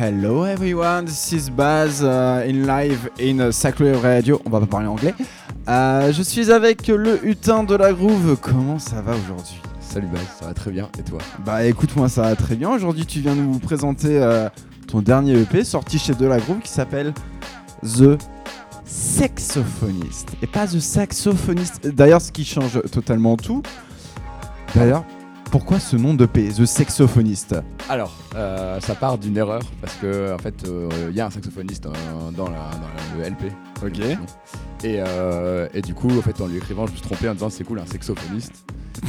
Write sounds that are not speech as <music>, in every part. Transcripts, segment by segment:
hello everyone, this is Baz uh, in live in Sacré Radio. On va pas parler anglais. Euh, je suis avec le hutin de la groove. Comment ça va aujourd'hui? Salut Baz, ça va très bien. Et toi? Bah écoute, moi ça va très bien. Aujourd'hui, tu viens nous présenter euh, ton dernier EP sorti chez De la Groove qui s'appelle The Saxophoniste et pas The Saxophoniste. D'ailleurs, ce qui change totalement tout. D'ailleurs, pourquoi ce nom d'EP, The Saxophoniste Alors, euh, ça part d'une erreur parce que en fait, il y a un saxophoniste euh, dans, la- dans le LP. Ok. Et, euh, et du coup, en fait, en lui écrivant, je me suis trompé en disant c'est cool un saxophoniste.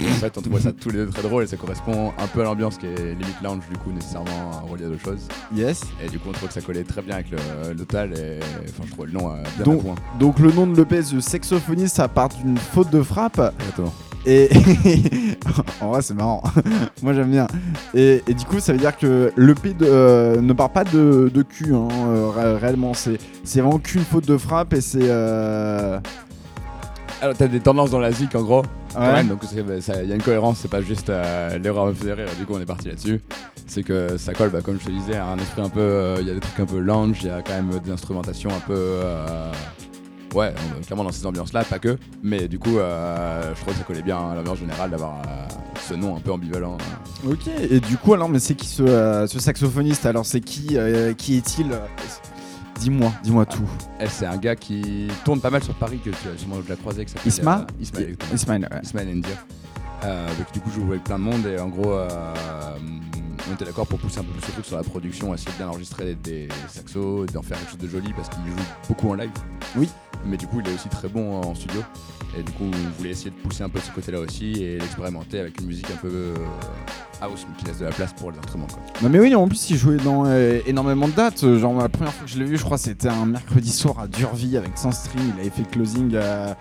Et en fait, on trouvait ça tous les deux très drôle et ça correspond un peu à l'ambiance qui est limite lounge du coup nécessairement relié à d'autres choses. Yes. Et du coup, on trouve que ça collait très bien avec le, le total et enfin, je trouve le nom euh, bien Donc- à point. Donc le nom de l'EP, The Saxophoniste, ça part d'une faute de frappe. Exactement. Et <laughs> en vrai, c'est marrant. <laughs> Moi, j'aime bien. Et, et du coup, ça veut dire que l'EP de- euh, ne part pas de, de cul, hein, euh, ré- réellement. C'est c'est vraiment qu'une faute de frappe et c'est. euh, Alors, t'as des tendances dans la zik en gros. quand ouais. même, donc il y a une cohérence, c'est pas juste euh, l'erreur me faisait rire, du coup on est parti là-dessus. C'est que ça colle, bah, comme je te disais, à un esprit un peu. euh, Il y a des trucs un peu lounge, il y a quand même des instrumentations un peu. euh, ouais, on- clairement dans ces ambiances-là, pas que. Mais du coup, euh, je trouve que ça collait bien à l'ambiance générale d'avoir euh, ce nom un peu ambivalent. Ok. Et du coup, alors, mais c'est qui ce, euh, ce saxophoniste? Alors, c'est qui euh, Qui est-il Dis-moi, dis-moi tout. Et c'est un gars qui tourne pas mal sur Paris, que tu as sûrement déjà croisé, s'appelle. Isma euh, Ismaël. Ismaël, ouais. Ismaël. Euh, du coup, je joue avec plein de monde et en gros, euh, on était d'accord pour pousser un peu plus le truc sur la production, essayer de bien enregistrer des saxos, d'en faire quelque chose de joli parce qu'il joue beaucoup en live. Oui. Mais du coup, il est aussi très bon en studio. Et du coup, on voulait essayer de pousser un peu ce côté-là aussi et l'expérimenter avec une musique un peu euh, house, mais qui laisse de la place pour les instruments. Quoi. Non mais oui, en plus il jouait dans euh, énormément de dates. Euh, Genre la première fois que je l'ai vu, je crois c'était un mercredi soir à Durvie avec Sandstream. Il avait fait closing euh,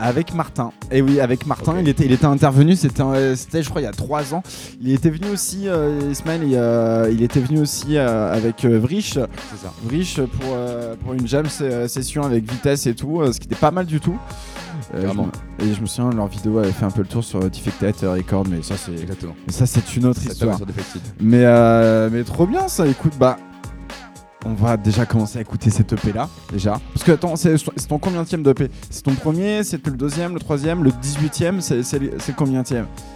avec Martin. Et oui, avec Martin, il était, il était intervenu. C'était, euh, c'était, je crois, il y a trois ans. Il était venu aussi, euh, Ismaël, il, euh, il était venu aussi euh, avec Vrich, C'est ça. Vrich pour pour une jam se- session avec vitesse et tout, ce qui était pas mal du tout. Euh, je et je me souviens, leur vidéo avait fait un peu le tour sur Defected Record, mais ça c'est, Exactement. mais ça c'est une autre Ça histoire. sur. Mais, euh, mais trop bien ça, écoute, bah. On va déjà commencer à écouter cette EP là, déjà. Parce que attends, c'est ton combien de d'EP C'est ton premier, c'est le deuxième, le troisième, le 18ème, c'est combien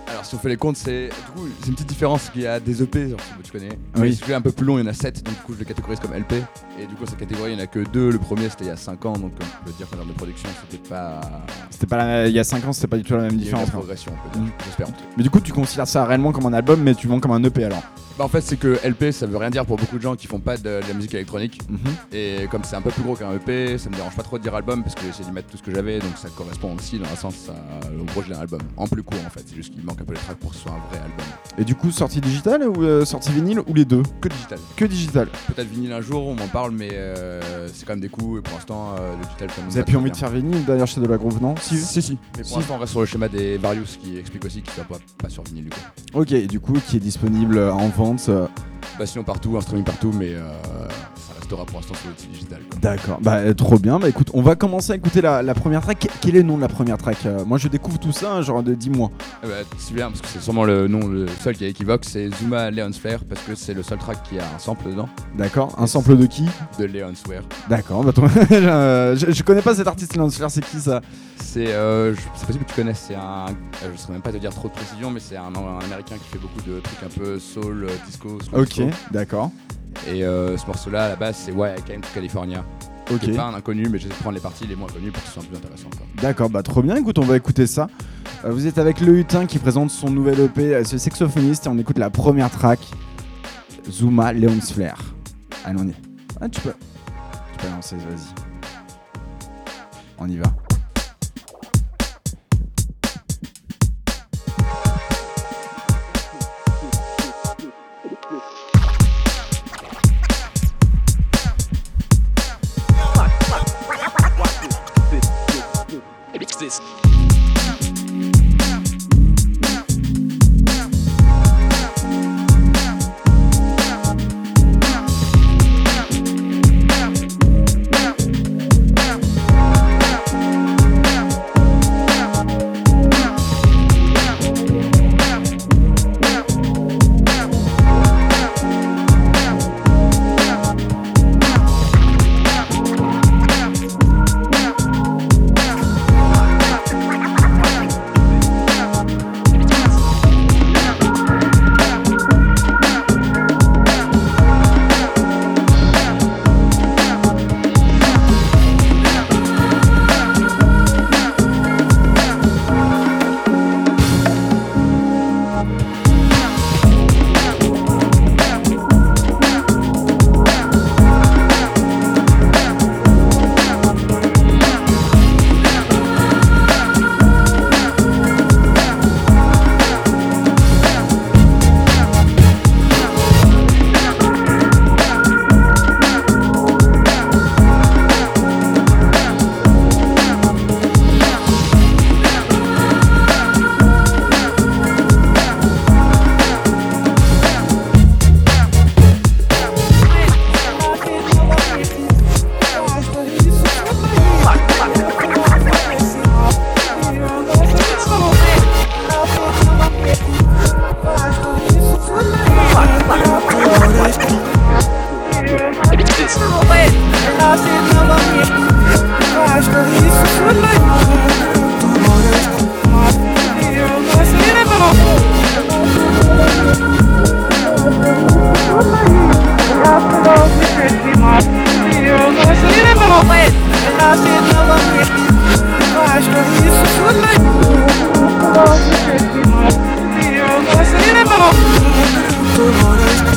Alors si on fait les comptes, c'est du coup c'est une petite différence qu'il y a des EP, genre, tu connais. Oui. Oui. Celui-là un peu plus long, il y en a 7, donc du coup je le catégorise comme LP. Et du coup cette catégorie, il n'y en a que deux. Le premier c'était il y a 5 ans, donc on peut dire qu'en termes de production, c'était pas C'était pas la- il y a 5 ans, c'était pas du tout la même il y a différence. progression. J'espère. cas. Mais du coup, tu considères ça réellement comme un album, mais tu vends comme un EP alors? Bah en fait c'est que LP ça veut rien dire pour beaucoup de gens qui font pas de, de la musique électronique. Mhm. Et comme c'est un peu plus gros qu'un EP, ça me dérange pas trop de dire album parce que j'ai essayé d'y mettre tout ce que j'avais, donc ça correspond aussi dans un sens à, au gros d'un album. En plus court en fait, c'est juste qu'il manque un peu les tracks pour que ce soit un vrai album. Et du coup, sortie digitale ou euh, sortie vinyle ou les deux? Que digital. Que digital. Peut-être vinyle un jour, on m'en parle, mais euh, c'est quand même des coups et pour l'instant euh, le digital ça Vous avez plus envie de faire vinyle d'ailleurs chez De la Groove, non? Si, si, si. Mais Si. pour l'instant on reste sur le schéma des Various qui explique aussi qu'il soit pas, pas sur vinyle du coup. Ok, et du coup, qui est disponible en vente euh, sinon partout, un streaming partout, mais euh, restera pour l'instant sur l'outil digital. D'accord, bah euh, trop bien. Bah écoute, on va commencer à écouter la, la première track. Quel est le nom de la première track Euh, Moi je découvre tout ça, hein, genre de 10 mois. Ah bah, c'est bien parce que c'est sûrement le nom le seul qui est équivoque, c'est Zuma Leon's Flare parce que c'est le seul track qui a un sample dedans D'accord, un sample de qui? De Leon's Flare. D'accord, bah toi, <laughs> je, je connais pas cet artiste Lance Flair, c'est qui ça? C'est, euh, c'est possible que tu connaisses, c'est un, euh, je saurais même pas te dire trop de précision, mais c'est un, un américain qui fait beaucoup de trucs un peu soul, disco, soul Ok, d'accord. Et euh, ce morceau-là, à la base, c'est Why I Came to California. Ok, C'est pas un inconnu, mais j'essaie de prendre les parties les moins connues pour que ce soit plus intéressant. d'accord, bah trop bien. Écoute, on va écouter ça. Euh, vous êtes avec le Hutin qui présente son nouvel EP, euh, c'est saxophoniste, et on écoute la première track Zuma Leon's Flair. Allez, on y. Ah, tu peux. Tu peux lancer, vas-y. On y va. Tomorrow's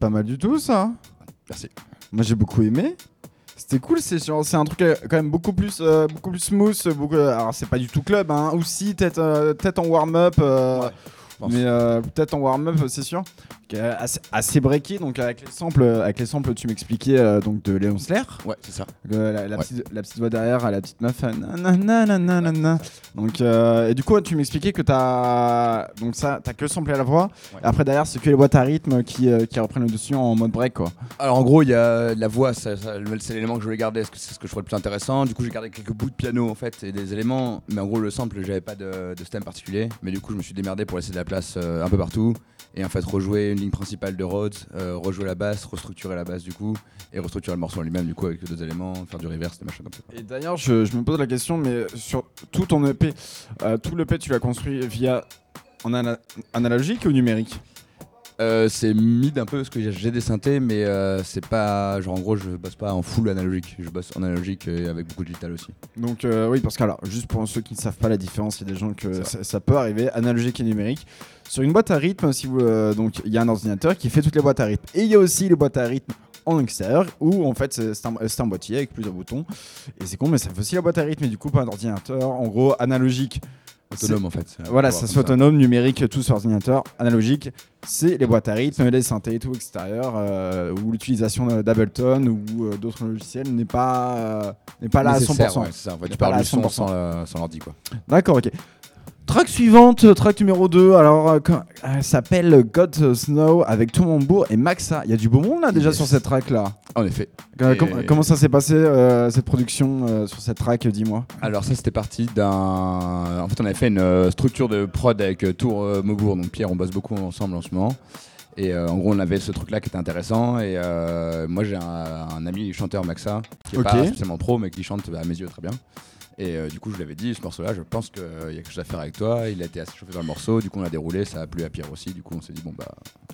pas mal du tout, ça. Merci. Moi, j'ai beaucoup aimé. C'était cool, c'est genre- c'est un truc euh, quand même beaucoup plus, euh, beaucoup plus smooth. Beaucoup, alors, c'est pas du tout club, hein. Aussi, peut-être euh, peut-être en warm-up. euh, Ouais, mais euh, peut-être en warm-up, c'est sûr. Est assez, assez breaky. Donc, avec les samples, avec les samples tu m'expliquais euh, donc de Léon Slayer. Ouais, c'est ça. Euh, la, la Ouais. petite, la petite voix derrière, la petite meuf. euh, nanana. Donc, euh, et du coup, tu m'expliquais que t'as donc ça, t'as que samplé à la voix. Ouais. Et après derrière, c'est que les boîtes à rythme qui, euh, qui reprennent le dessus en mode break, quoi. Alors en gros, il y a la voix, ça- ça- c'est l'élément que je voulais garder, parce que c'est ce que je trouvais le plus intéressant. Du coup, j'ai gardé quelques bouts de piano en fait et des éléments, mais en gros, le sample, j'avais pas de, de stem particulier. Mais du coup, je me suis démerdé pour laisser de la place euh, un peu partout et en fait rejouer une ligne principale de Rhodes, euh, rejouer la basse, restructurer la basse du coup et restructurer le morceau en lui-même du coup avec deux éléments, faire du reverse, des machins comme ça. Et d'ailleurs, je, me pose la question, mais sur tout ton EP, euh, tout l'EP, tu l'as construit via en ana- analogique ou numérique? Euh, c'est mid un peu parce que j'ai des synthés, mais euh, c'est pas genre en gros, je bosse pas en full analogique, je bosse en analogique et avec beaucoup de digital aussi. Donc euh, oui, parce que alors, juste pour ceux qui ne savent pas la différence, il y a des gens que ça, ça peut arriver, analogique et numérique. Sur une boîte à rythme, si vous, euh, donc il y a un ordinateur qui fait toutes les boîtes à rythme, et il y a aussi les boîtes à rythme en extérieur où en fait c'est un, c'est un boîtier avec plusieurs boutons. Et c'est con mais ça fait aussi la boîte à rythme. Et du coup pas un ordinateur en gros analogique Autonome en fait. Voilà, ça fait autonome, numérique, tout sur ordinateur. Analogique, c'est les boîtes à rythme, les synthés et tout extérieur, euh, où l'utilisation d'Ableton ou euh, d'autres logiciels n'est pas, euh, n'est pas là à Nécessaire, 100%. ouais, ça. En fait, N'est tu parles du son 100%. sans la- sans l'ordi quoi. D'accord, ok. Track suivante, euh, track numéro 2. Alors, euh, quand- elle s'appelle God Snow avec Tomambour et Maxa. Il y a du beau monde là déjà Yes. sur cette track là. En effet. Euh, com- comment ça s'est passé euh, cette production euh, sur cette track Dis-moi? Alors ça c'était parti d'un... En fait on avait fait une euh, structure de prod avec euh, Tour euh, Maubourg, donc Pierre on bosse beaucoup ensemble en ce moment. Et euh, en gros on avait ce truc là qui était intéressant et euh, moi j'ai un, un ami chanteur Maxa qui est pas spécialement pro mais qui chante à mes yeux très bien. Et euh, du coup je lui avais dit ce morceau là je pense qu'il y a quelque chose à faire avec toi, il a été assez chauffé dans le morceau, du coup on a déroulé, ça a plu à Pierre aussi, du coup on s'est dit bon bah...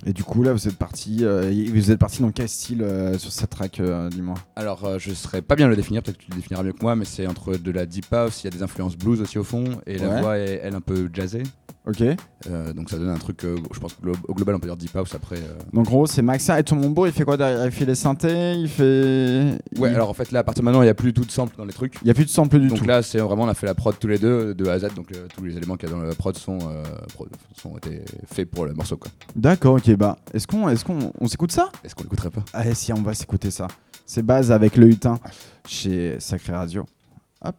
Et du coup là, vous êtes parti. euh, vous êtes parti dans quel style euh, sur cette track euh, Dis-moi? Alors euh, je saurais pas bien le définir, peut-être que tu le définiras mieux que moi, mais c'est entre de la deep house, il y a des influences blues aussi au fond, et la voix est elle un peu jazzée. Ok. Euh, donc ça donne un truc, euh, je pense qu'au glo- au global on peut dire deep house après. euh. Donc en gros, c'est Maxa et Tomambour. Il fait quoi derrière? Il fait les synthés. Il fait. Ouais, il... alors en fait là à partir de maintenant il n'y a plus tout de sample dans les trucs. Il y a plus de sample du Donc tout. là c'est vraiment on a fait la prod tous les deux de A à Z, donc tous les éléments qu'il y a dans la prod sont, euh, pro- sont été faits pour le morceau quoi. D'accord. Ok. Bah, est-ce qu'on, est-ce qu'on, on s'écoute ça? Est-ce qu'on l'écouterait pas? Allez, si on va s'écouter ça. C'est base avec le hutin chez Sacré Radio. Hop.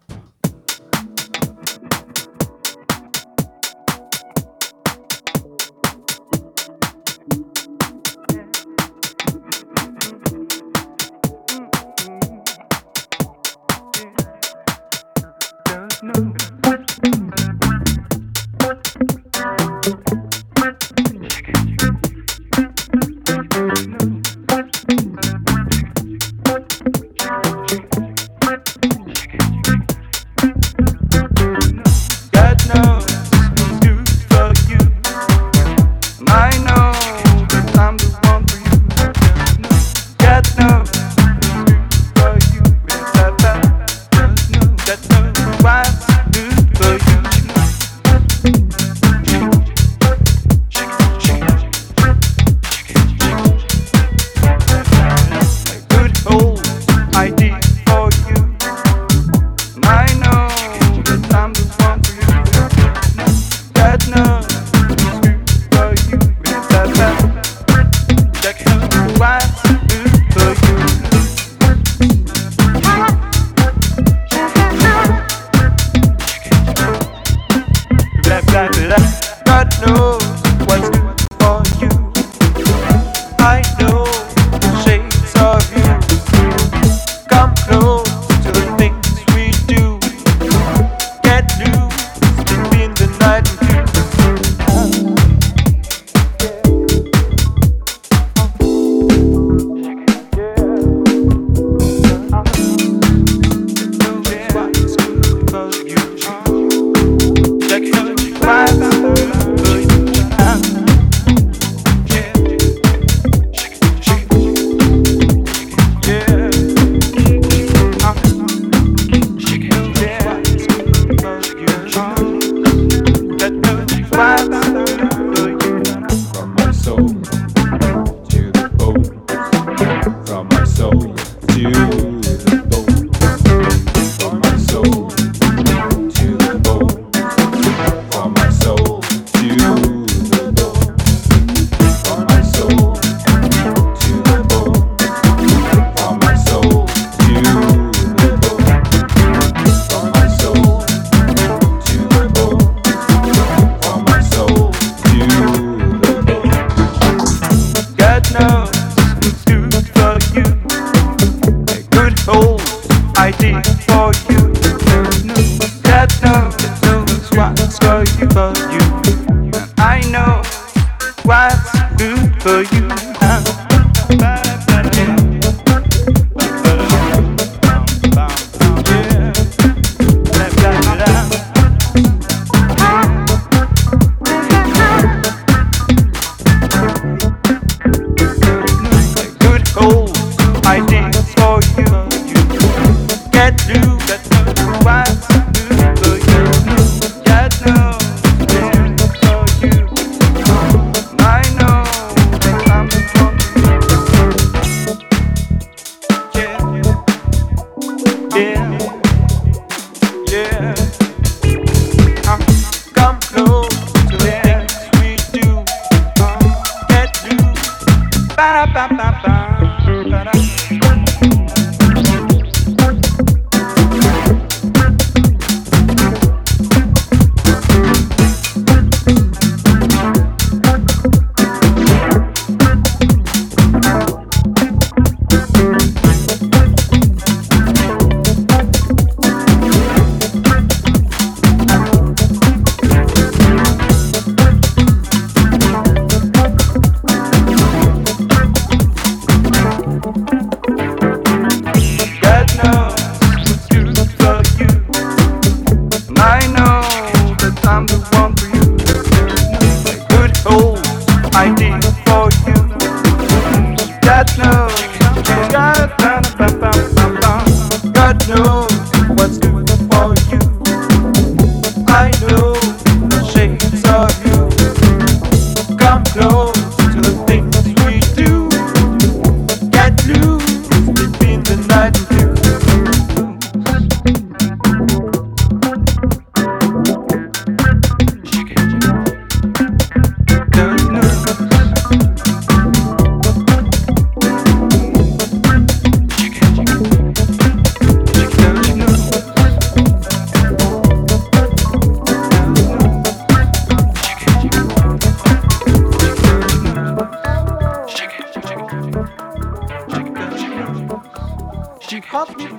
I know what's good for you.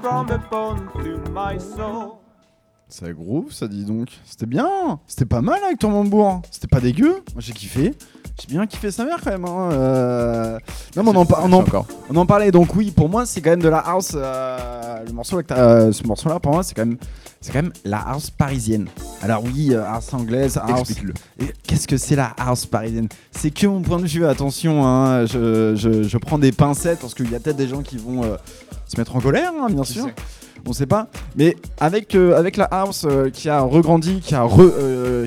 From. Ça groove, ça dit donc. C'était bien, c'était pas mal avec ton Mambourg. C'était pas dégueu. Moi j'ai kiffé. J'ai bien kiffé sa mère quand même. hein. Euh, Non, mais on en, on en- on en parlait donc oui. Pour moi c'est quand même de la house. euh, Le morceau, avec ta- euh, ce morceau-là pour moi c'est quand même, c'est quand même la house parisienne. Alors oui, house anglaise, house. Qu'est-ce que c'est la house parisienne? C'est que mon point de vue, attention, hein, je, je- je prends des pincettes parce qu'il y a peut-être des gens qui vont se mettre en colère, hein, bien sûr. On sait pas. Mais avec, euh, avec la house euh, qui a regrandi, qui a, re- euh,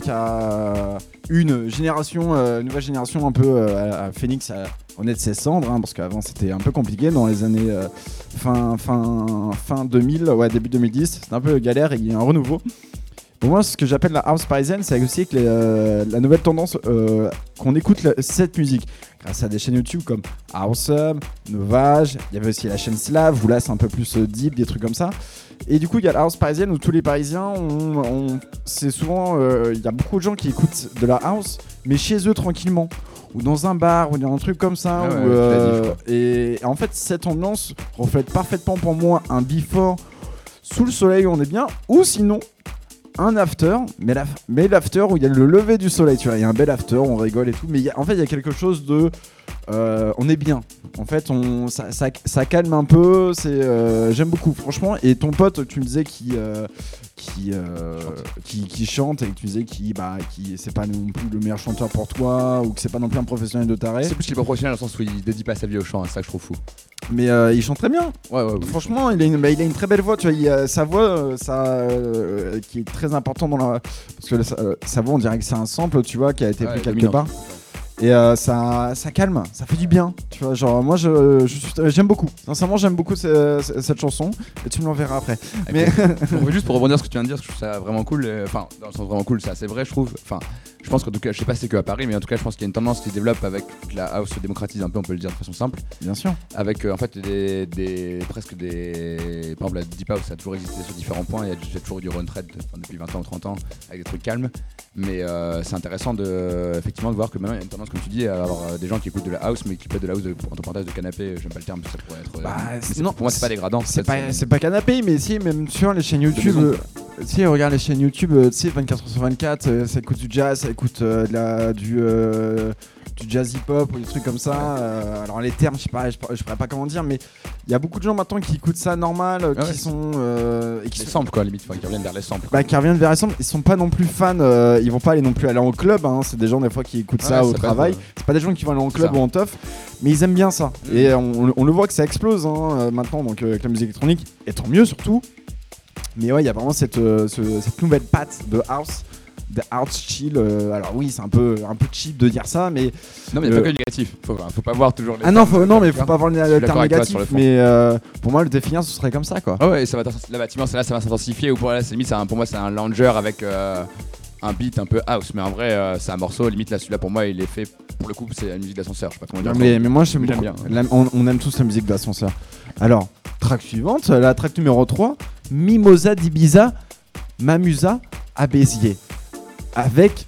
une nouvelle génération un peu à, Phoenix à renaître ses cendres, hein, parce qu'avant c'était un peu compliqué dans les années fin, fin, fin 2000, ouais, début 2010. C'était un peu galère et il y a un renouveau. Pour moi, ce que j'appelle la house parisienne, c'est aussi que les, euh, la nouvelle tendance euh, qu'on écoute la- cette musique grâce à des chaînes YouTube comme Awesome, Novage. Il y avait aussi la chaîne Slave où là c'est un peu plus euh, deep, des trucs comme ça. Et du coup, il y a la house parisienne où tous les Parisiens, c'est souvent, il y a beaucoup de gens qui écoutent de la house, mais chez eux tranquillement. Ou dans un bar, ou dans un truc comme ça. Ah ouais, où, euh, et en fait, cette ambiance reflète parfaitement pour moi un before sous le soleil où on est bien, ou sinon un after, mais la- mais l'after où il y a le lever du soleil, tu vois, il y a un bel after, on rigole et tout, mais en fait il y a quelque chose de, euh, on est bien. En fait, ça, calme un peu, euh, j'aime beaucoup, franchement. Et ton pote, tu me disais qui, euh, qui, euh, qui, qui chante et que tu disais qui, bah, qui, c'est pas non plus le meilleur chanteur pour toi ou que c'est pas non plus un professionnel de taré, C'est plus qu'il est pas professionnel dans le sens où il dédie pas sa vie au chant, c'est ça que je trouve fou. mais euh, il chante très bien. Ouais, ouais, oui. Franchement, il a, une, bah, il a une très belle voix. Tu vois, il a- sa voix, euh, ça, euh, qui est très important dans la, parce que sa, sa voix, on dirait que c'est un sample, tu vois, qui a été Ouais, pris quelque dominant. Et euh, ça, ça calme, ça fait du bien. Tu vois, genre moi je, j'aime beaucoup. Sincèrement, j'aime beaucoup ce- ce- cette chanson. Et tu me l'enverras après. Mais <laughs> Pour- juste pour rebondir sur ce que tu viens de dire, je trouve ça vraiment cool. euh, Enfin, dans le sens vraiment cool, c'est assez vrai, je trouve. Enfin, je pense qu'en tout cas, je sais pas si c'est que à Paris, mais en tout cas, je pense qu'il y a une tendance qui se développe avec que la house se démocratise un peu, on peut le dire de façon simple. bien sûr. Avec euh, en fait des, des- presque des. Par exemple, la Deep House ça a toujours existé sur différents points. Il y a toujours eu du run trade depuis 20 ans ou 30 ans avec des trucs calmes. Mais c'est intéressant de, effectivement de voir que maintenant il y a une tendance, comme tu dis, à avoir euh, des gens qui écoutent de la house, mais qui écoutent de la house de, entre parenthèses de canapé. J'aime pas le terme, ça pourrait être. euh, Bah, non, pour moi, c'est pas dégradant. C'est pas, canapé, mais si, même sur les chaînes YouTube. euh, si, regarde les chaînes YouTube, euh, tu sais, 24 sur 24, euh, ça écoute du jazz, ça écoute euh, de la, du, euh, du jazz hip-hop ou des trucs comme ça. euh, alors, les termes, je sais pas, je, pourrais- je pourrais pas comment dire, mais il y a beaucoup de gens maintenant qui écoutent ça normal, euh, Ah qui ouais. sont. euh, et qui Les sont- samples, quoi, limite, enfin, qui reviennent vers les samples. bah, qui reviennent vers les samples, ils sont pas non plus fans, euh, ils vont pas aller non plus aller en club, hein, c'est des gens des fois qui écoutent ça au ça passe, travail, ouais. c'est pas des gens qui vont aller en club ça. ou en teuf, mais ils aiment bien ça. Mhm. Et on, on le voit que ça explose hein, euh, maintenant donc, euh, avec la musique électronique, et tant mieux surtout. Mais ouais, il y a vraiment cette, euh, ce- cette nouvelle patte de house, de house chill. euh, alors oui, c'est un peu, un peu cheap de dire ça, mais Non, mais il n'y a Euh, pas que le négatif. Faut, faut pas voir toujours les. ah non, faut, non, euh, mais tu faut pas voir le, terme négatif. mais euh, pour moi, le définir, ce serait comme ça quoi. Ah ouais, ça va, là, bah, effectivement, là, ça va s'intensifier. Ou pour, là, c'est limite, c'est un- pour moi, c'est un langer avec euh, un beat un peu house. Mais en vrai, euh, c'est un morceau. Limite, là, celui-là, pour moi, il est fait. Pour le coup, c'est la musique d'ascenseur. Je sais pas comment dire. mais, mais moi j'aime bien. La- on, on aime tous la musique d'ascenseur. Alors, track suivante, la track numéro 3, Mimosa d'Ibiza, Mamusa à Béziers. Avec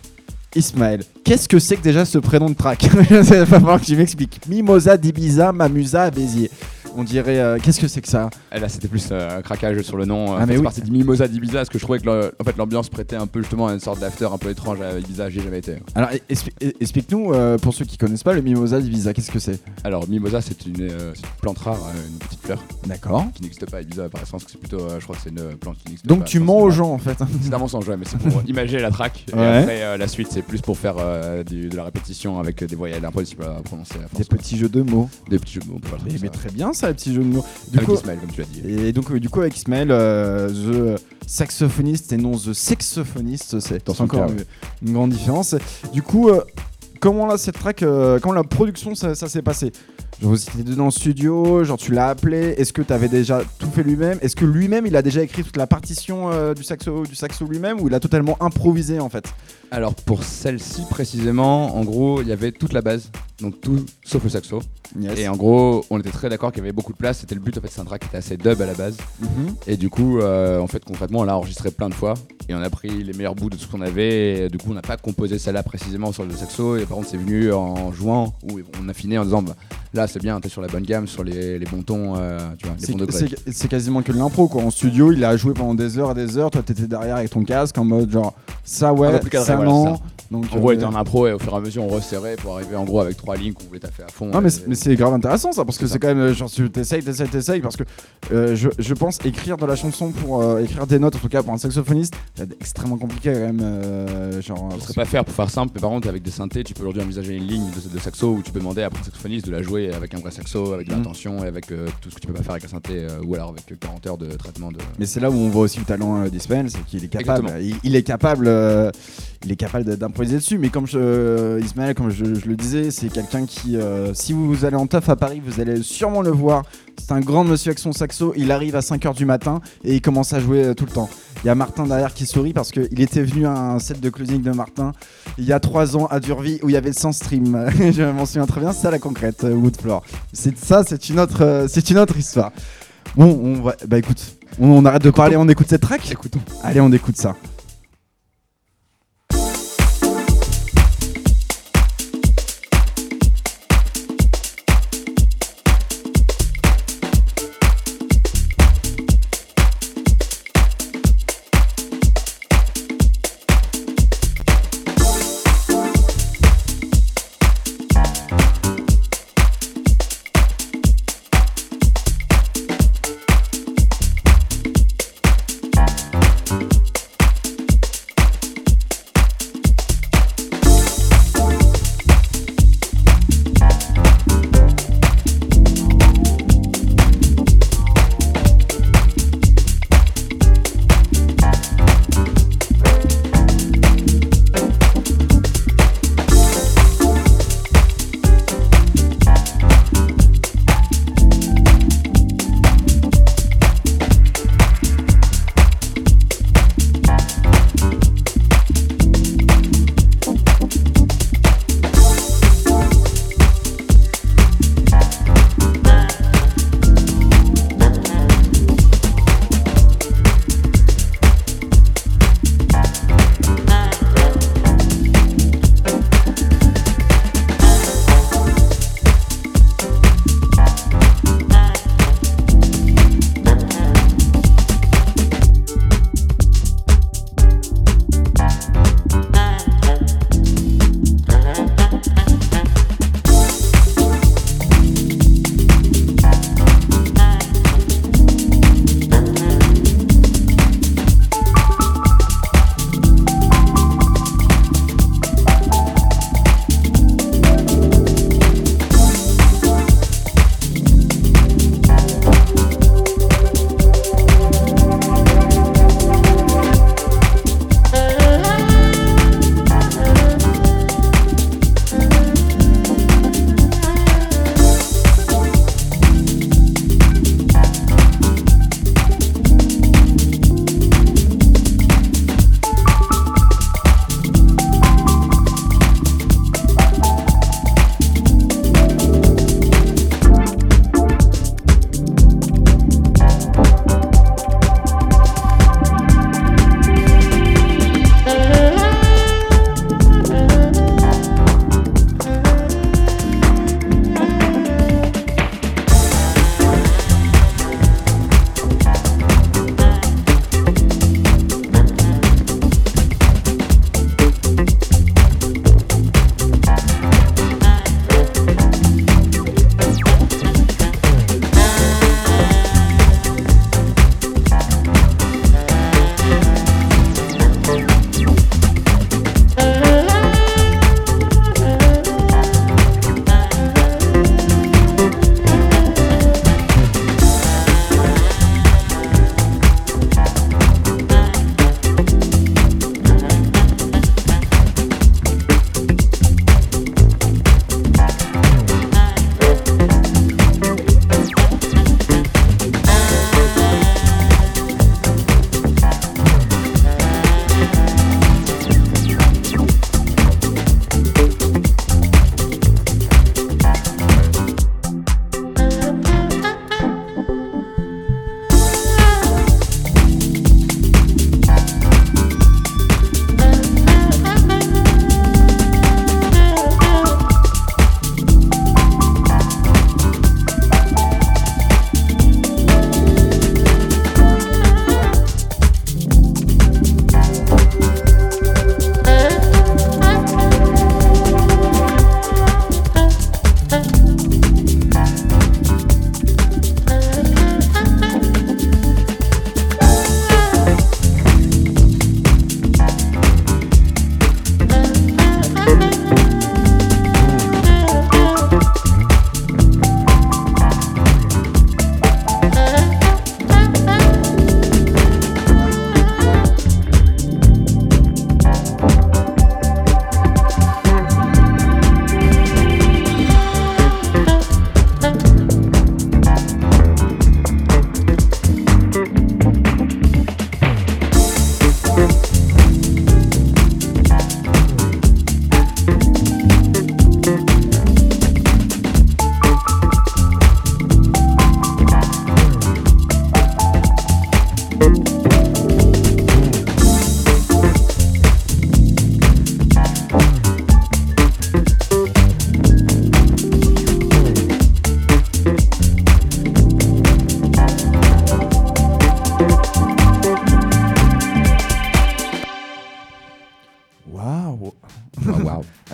Ismaël. Qu'est-ce que c'est que déjà ce prénom de track? Il va falloir que tu m'expliques. Mimosa d'Ibiza, Mamusa à Béziers. On dirait, euh, qu'est-ce que c'est que ça Et là, c'était plus euh, un craquage sur le nom. Ah, Euh, mais mais c'est oui. parti de Mimosa d'Ibiza parce que je trouvais que le- en fait, l'ambiance prêtait un peu justement à une sorte d'after un peu étrange à Ibiza. J'y ai jamais été. Alors, e- expli- e- explique-nous, euh, pour ceux qui connaissent pas, le Mimosa d'Ibiza, qu'est-ce que c'est? Alors, Mimosa, c'est une, euh, c'est une plante rare, euh, une petite fleur D'accord. qui n'existe pas à Ibiza par essence. C'est plutôt, euh, je crois que c'est une plante qui n'existe pas. Donc tu mens aux gens en fait. C'est un mensonge, ouais, mais c'est pour <laughs> imager la track. Et Ouais. après, euh, la suite, c'est plus pour faire euh, du- de la répétition avec euh, des voyelles impossibles à prononcer. À force. Des petits jeux de mots. Des petits jeux de mots, on peut faire Mais, mais ça. très bien ça, les petits jeux de mots. Du Avec coup, Ismaël, comme tu l'as dit. Et donc, euh, du coup, avec Ismaël, euh, The saxophoniste et non The saxophoniste, c'est encore une, une grande différence. Du coup, euh, comment là, cette track, comment la production, ça, ça s'est passé? Genre, vous étiez dans le studio, genre tu l'as appelé, est-ce que tu avais déjà tout fait lui-même? Est-ce que lui-même, il a déjà écrit toute la partition euh, du saxo, du saxo lui-même ou il a totalement improvisé en fait? Alors, pour celle-ci précisément, en gros, il y avait toute la base, donc tout sauf le saxo. Yes. Et en gros, on était très d'accord qu'il y avait beaucoup de place. C'était le but, en fait, c'est un track qui était assez dub à la base. Mhm. Et du coup, euh, en fait, concrètement, on l'a enregistré plein de fois et on a pris les meilleurs bouts de ce qu'on avait. Et du coup, on n'a pas composé celle-là précisément sur le saxo. Et par contre, c'est venu en jouant où on a fini en disant bah, là, c'est bien, t'es sur la bonne gamme, sur les, les bons tons, euh, tu vois, les C'est- bons quasiment que de l'impro quoi. En studio, il a joué pendant des heures et des heures. Toi, t'étais derrière avec ton casque en mode genre ça ouais, Un ça voilà. Donc, En gros, elle était en impro et au fur et à mesure, on resserrait pour arriver en gros avec trois lignes qu'on voulait taffer à fond. Non mais, c'est- grave intéressant ça parce que C'est quand même euh, genre tu t'essayes t'essayes t'essayes parce que euh, je, je pense écrire de la chanson pour euh, écrire des notes en tout cas pour un saxophoniste c'est extrêmement compliqué quand même euh, genre Je ne serais pas faire pour faire simple, mais par contre, avec des synthés, tu peux aujourd'hui envisager une ligne de, de saxo où tu peux demander après un saxophoniste de la jouer avec un vrai saxo, avec de Mhm. l'intention et avec tout ce que tu peux pas faire avec un synthé ou alors avec euh, 40 heures de traitement de. mais c'est là où on voit aussi le talent d'Ismaël c'est qu'il est capable il, il est capable il est capable d'improviser dessus. Mais comme je, Ismaël comme je, je le disais c'est quelqu'un qui euh, si vous allez en taf à Paris vous allez sûrement le voir. C'est un grand monsieur avec son saxo. Il arrive à 5h du matin et il commence à jouer euh, tout le temps. Il y a Martin derrière qui sourit parce qu'il était venu à un set de closing de Martin il y a 3 ans à Durvie où il y avait 100 streams <laughs> je m'en souviens très bien. C'est ça la concrète euh, Woodfloor c'est ça c'est une autre euh, c'est une autre histoire. Bon on va bah écoute on, on arrête de parler on écoute cette track? Écoutons. Allez, on écoute ça.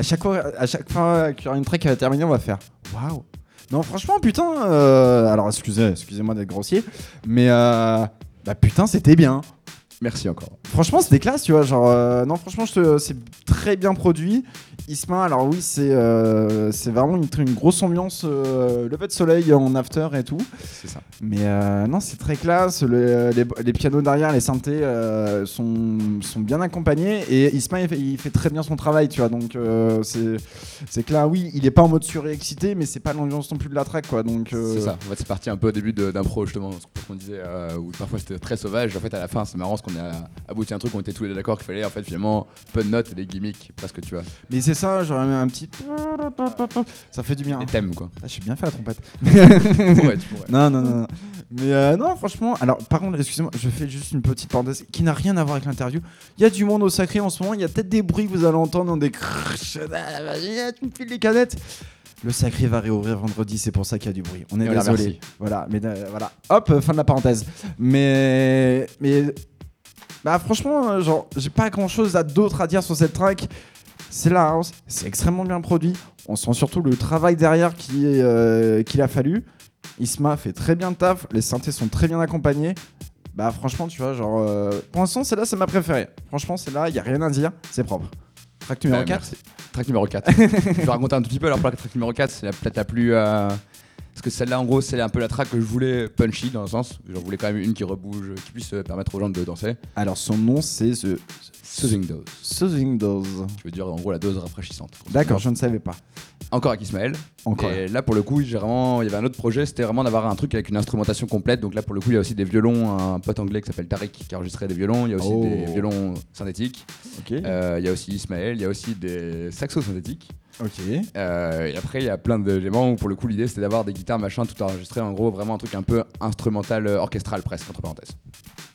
Chaque fois, à chaque fois qu'il y aura une track qui va terminer, on va faire waouh. Non, franchement, putain. euh, alors, excusez, excusez-moi d'être grossier, mais euh, bah putain, c'était bien. Merci encore. Franchement, c'était classe, tu vois. Genre, euh, non, franchement, c'est très bien produit. Isma, alors oui, c'est euh, c'est vraiment une, une grosse ambiance, euh, lever de soleil en after et tout. C'est ça. Mais euh, non, c'est très classe. Le- les, les pianos derrière, les synthés sont, sont bien accompagnés. Et Isma, il fait, il fait très bien son travail, tu vois. Donc, c'est là, oui, il est pas en mode surexcité, mais c'est pas l'ambiance non plus de la track, quoi. Donc, C'est ça. En fait, c'est parti un peu au début de- d'impro, justement, ce qu'on disait, où parfois c'était très sauvage. En fait, à la fin, c'est marrant parce qu'on a abouti à un truc, on était tous les deux d'accord qu'il fallait, en fait, finalement, peu de notes et des gimmicks, presque, tu vois. Mais c'est ça, j'aurais mis un petit. Ça fait du bien. Des thèmes, quoi. Ah, j'ai bien fait la trompette. Ouais, <laughs> tu pourrais. <laughs> Non, non, non. non. Mais euh, non, franchement, alors par contre, excusez-moi, je fais juste une petite parenthèse qui n'a rien à voir avec l'interview. Il y a du monde au sacré en ce moment, il y a peut-être des bruits que vous allez entendre dans des ah, vas-y, tu me files les canettes. Le sacré va réouvrir vendredi, c'est pour ça qu'il y a du bruit. On est désolé. Voilà, mais euh, voilà. Hop, fin de la parenthèse. Mais mais bah franchement, euh, genre, j'ai pas grand-chose à d'autre à dire sur cette track. C'est la house, c'est extrêmement bien produit. On sent surtout le travail derrière qui est, euh, qu'il a fallu. Isma fait très bien le taf, les synthés sont très bien accompagnés. Bah franchement, tu vois, genre euh, pour l'instant, c'est là, c'est ma préférée. Franchement, c'est là, il y a rien à dire, c'est propre. Track numéro Ouais, 4. merci. Track numéro 4. <laughs> je vais raconter un tout petit peu. Alors, pour la track numéro 4, c'est peut-être la plus. euh, Parce que celle-là, en gros, c'est un peu la track que je voulais punchy dans le sens. J'en voulais quand même une qui rebouge, qui puisse euh, permettre aux gens de danser. Alors son nom c'est The Soothing Dose. Soothing Dose. Je veux dire, en gros, la dose rafraîchissante. D'accord, je ne savais pas. Encore avec Ismaël. Encore. Et là, pour le coup, j'ai vraiment, il y avait un autre projet, c'était vraiment d'avoir un truc avec une instrumentation complète. Donc là, pour le coup, il y a aussi des violons, un pote anglais qui s'appelle Tariq qui enregistrait des violons. Il y a aussi Oh. des violons synthétiques. Ok. Euh, il y a aussi Ismaël. Il y a aussi des saxos synthétiques. Ok. Euh, et après, il y a plein d'éléments où, pour le coup, l'idée c'était d'avoir des guitares, machin, tout enregistré. En gros, vraiment un truc un peu instrumental, euh, orchestral presque, entre parenthèses.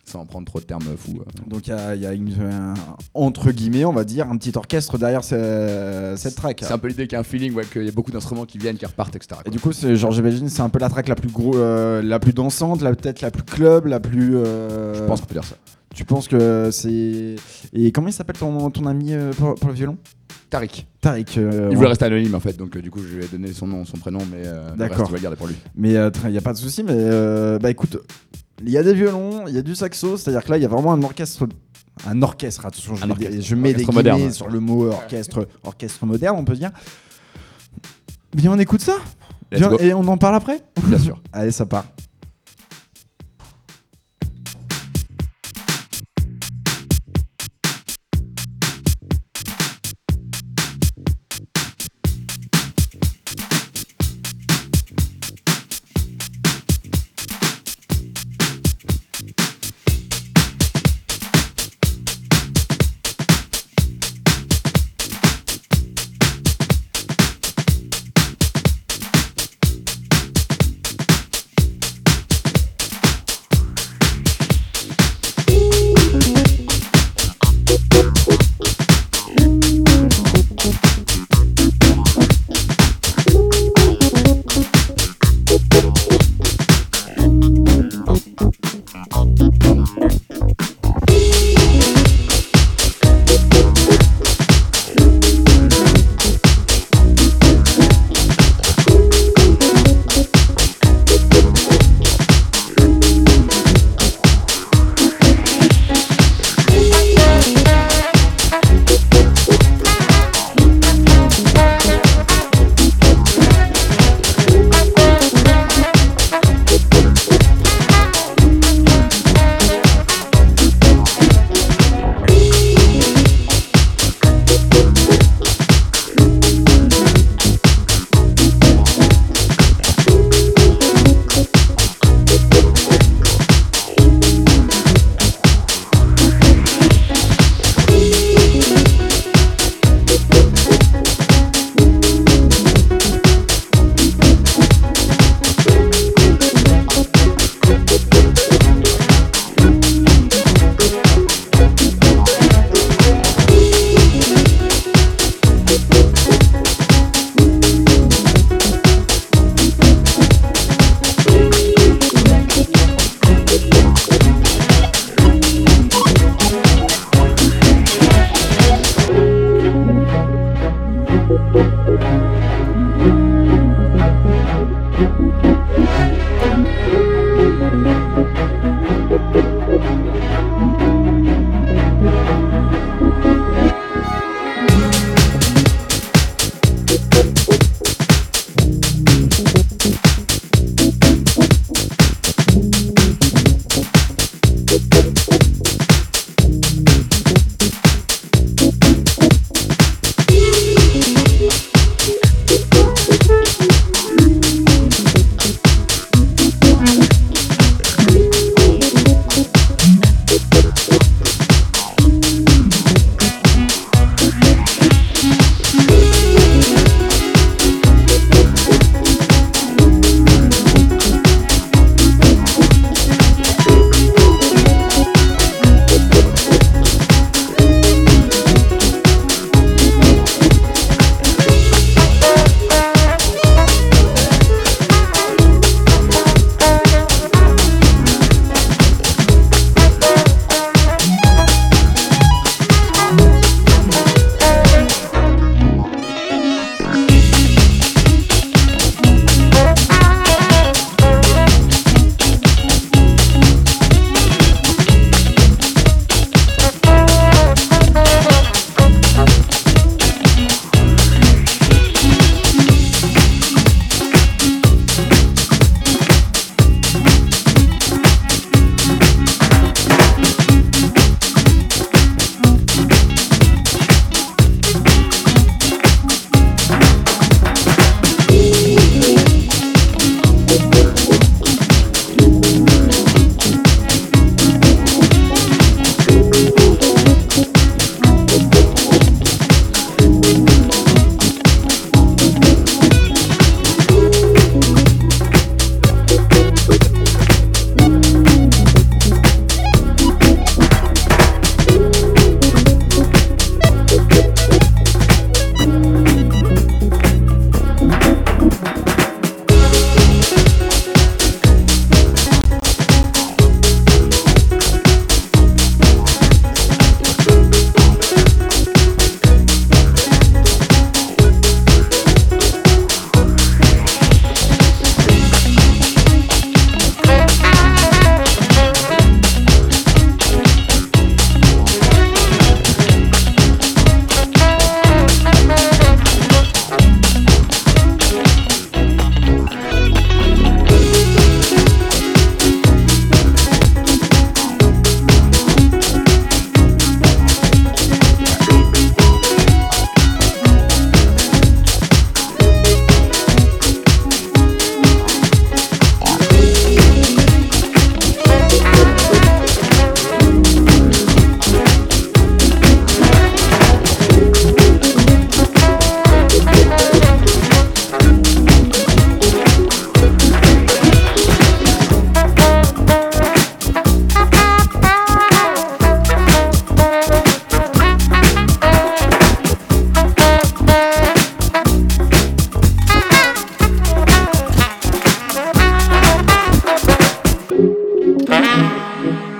Sans prendre trop de termes fous. euh. Donc il y a, il y a une, un- entre guillemets, on va dire, un petit orchestre derrière ce- cette track. C'est un peu l'idée qu'il y a un feeling, ouais, qu'il y a beaucoup d'instruments qui viennent, qui repartent, etc. Et du coup, c'est genre, j'imagine, c'est un peu la track la plus gros, euh, la plus dansante, la peut-être la plus club, la plus. euh, Je pense qu'on peut dire ça. Tu penses que c'est. Et comment il s'appelle ton, ton ami euh, pour, pour le violon? Tariq. Tariq. euh, Il voulait rester anonyme en fait, donc euh, du coup je lui ai donné son nom, son prénom, mais euh, D'accord. tu vas garder pour lui. Mais il n'y a pas de souci. Mais euh, bah écoute, il y a des violons, il y a du saxo, c'est-à-dire que là, il y a vraiment un orchestre. Un orchestre, attention, je, orchestre. des- je mets des guillemets sur le mot orchestre, orchestre moderne, on peut dire. Bien, on écoute ça. Et on en parle après Bien sûr. <laughs> Allez, ça part.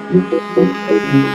Excusez-moi,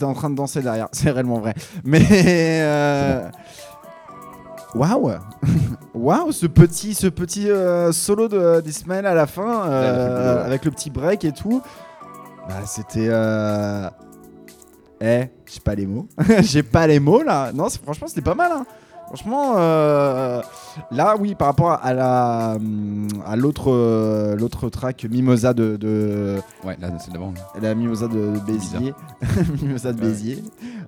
j'étais en train de danser derrière, <laughs> c'est réellement vrai. Mais euh, waouh, <laughs> waouh, ce petit, ce petit euh, solo de d'Ismaël à la fin, euh, Ouais, avec le petit break et tout. Bah, c'était. Euh... Eh, j'ai pas les mots. <laughs> j'ai pas les mots là. Non, franchement, c'était pas mal. hein. Franchement, euh, là, oui, par rapport à la à l'autre euh, l'autre track Mimosa de, de Ouais, là, c'est d'avant. la Mimosa de, de Béziers, <laughs> Mimosa de Ouais. Béziers,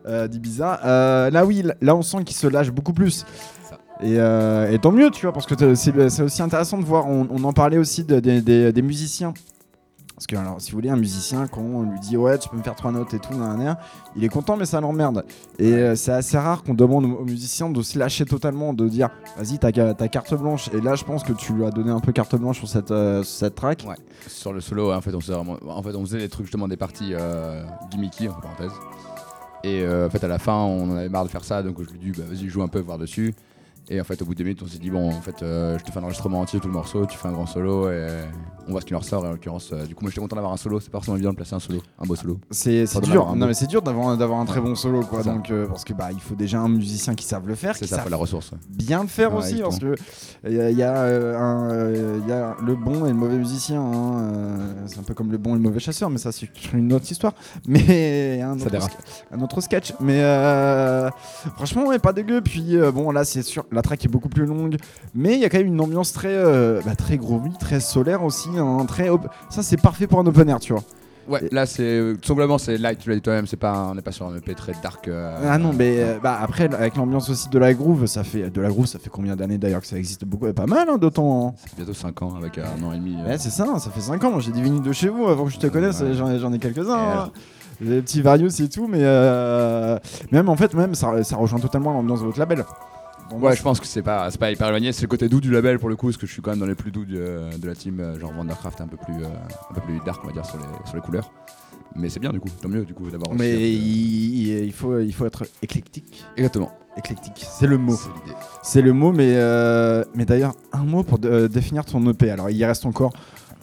euh, d'Ibiza. Euh, là, oui, là, on sent qu'il se lâche beaucoup plus. Et, et tant mieux, tu vois, parce que c'est aussi intéressant de voir. On, on en parlait aussi de- des musiciens. Parce que, alors, si vous voulez, un musicien, quand on lui dit ouais, tu peux me faire trois notes et tout, nan, nan, nan, il est content, mais ça l'emmerde. Et euh, c'est assez rare qu'on demande aux musiciens de se lâcher totalement, de dire vas-y, t'as t'as carte blanche. Et là, je pense que tu lui as donné un peu carte blanche sur cette, euh, sur cette track. Ouais. Sur le solo, en fait, on faisait, vraiment- en fait, on faisait des trucs justement des parties euh, gimmicky, entre parenthèses. Et euh, en fait, à la fin, on en avait marre de faire ça, donc je lui dit, bah, vas-y, joue un peu, voir dessus. Et en fait, au bout de deux minutes, on s'est dit, bon, en fait, euh, je te fais un enregistrement entier, tout le morceau, tu fais un grand solo, et on voit ce qu'il en ressort. Et en l'occurrence, euh, du coup, moi, j'étais content d'avoir un solo, c'est pas forcément évident de placer un solo, un beau solo. C'est dur, non mais c'est dur d'avoir un très bon solo quoi. Ça. Donc euh, parce que bah il faut déjà un musicien qui savent le faire, C'est qui ça, savent la ressource. bien le faire Ouais, aussi parce que il y a, y a, un, il y a le bon et le mauvais musicien. hein, c'est un peu comme le bon et le mauvais chasseur, mais ça c'est une autre histoire. <laughs> Mais un Ça autre, sk- un autre sketch. Mais franchement ouais pas dégueu. Puis bon là c'est sûr la track est beaucoup plus longue, mais il y a quand même une ambiance très euh, bah, très groovy, très solaire aussi, hein, très ça c'est parfait pour un open air tu vois. Ouais, là, c'est. Tout simplement, c'est light, tu l'as dit toi-même, c'est pas, on n'est pas sur un EP très dark. euh, Ah non, mais euh, bah après avec l'ambiance aussi de la groove, ça fait de la groove, ça fait combien d'années d'ailleurs que ça existe beaucoup, pas mal hein, temps. hein. bientôt 5 ans avec un an et demi. euh, Ouais, c'est ça, ça fait 5 ans. J'ai des vinyles de chez vous avant que je te connaisse, Ouais. j'en ai, quelques-uns. Hein. des petits Various et tout, mais euh, même en fait, même ça, ça rejoint totalement l'ambiance de votre label. Moi, Ouais, je pense que c'est pas, pas hyper éloigné. C'est le côté doux du label pour le coup, parce que je suis quand même dans les plus doux de, de la team. euh, Genre Wondercraft, un peu plus, euh, un peu plus dark, on va dire, sur les, sur les couleurs. Mais c'est bien du coup, tant mieux du coup d'avoir. mais peu- il, il faut, il faut être éclectique. Exactement. Éclectique, c'est le mot. C'est le mot, mais, euh, mais d'ailleurs, un mot pour euh, définir ton EP. Alors, il y reste encore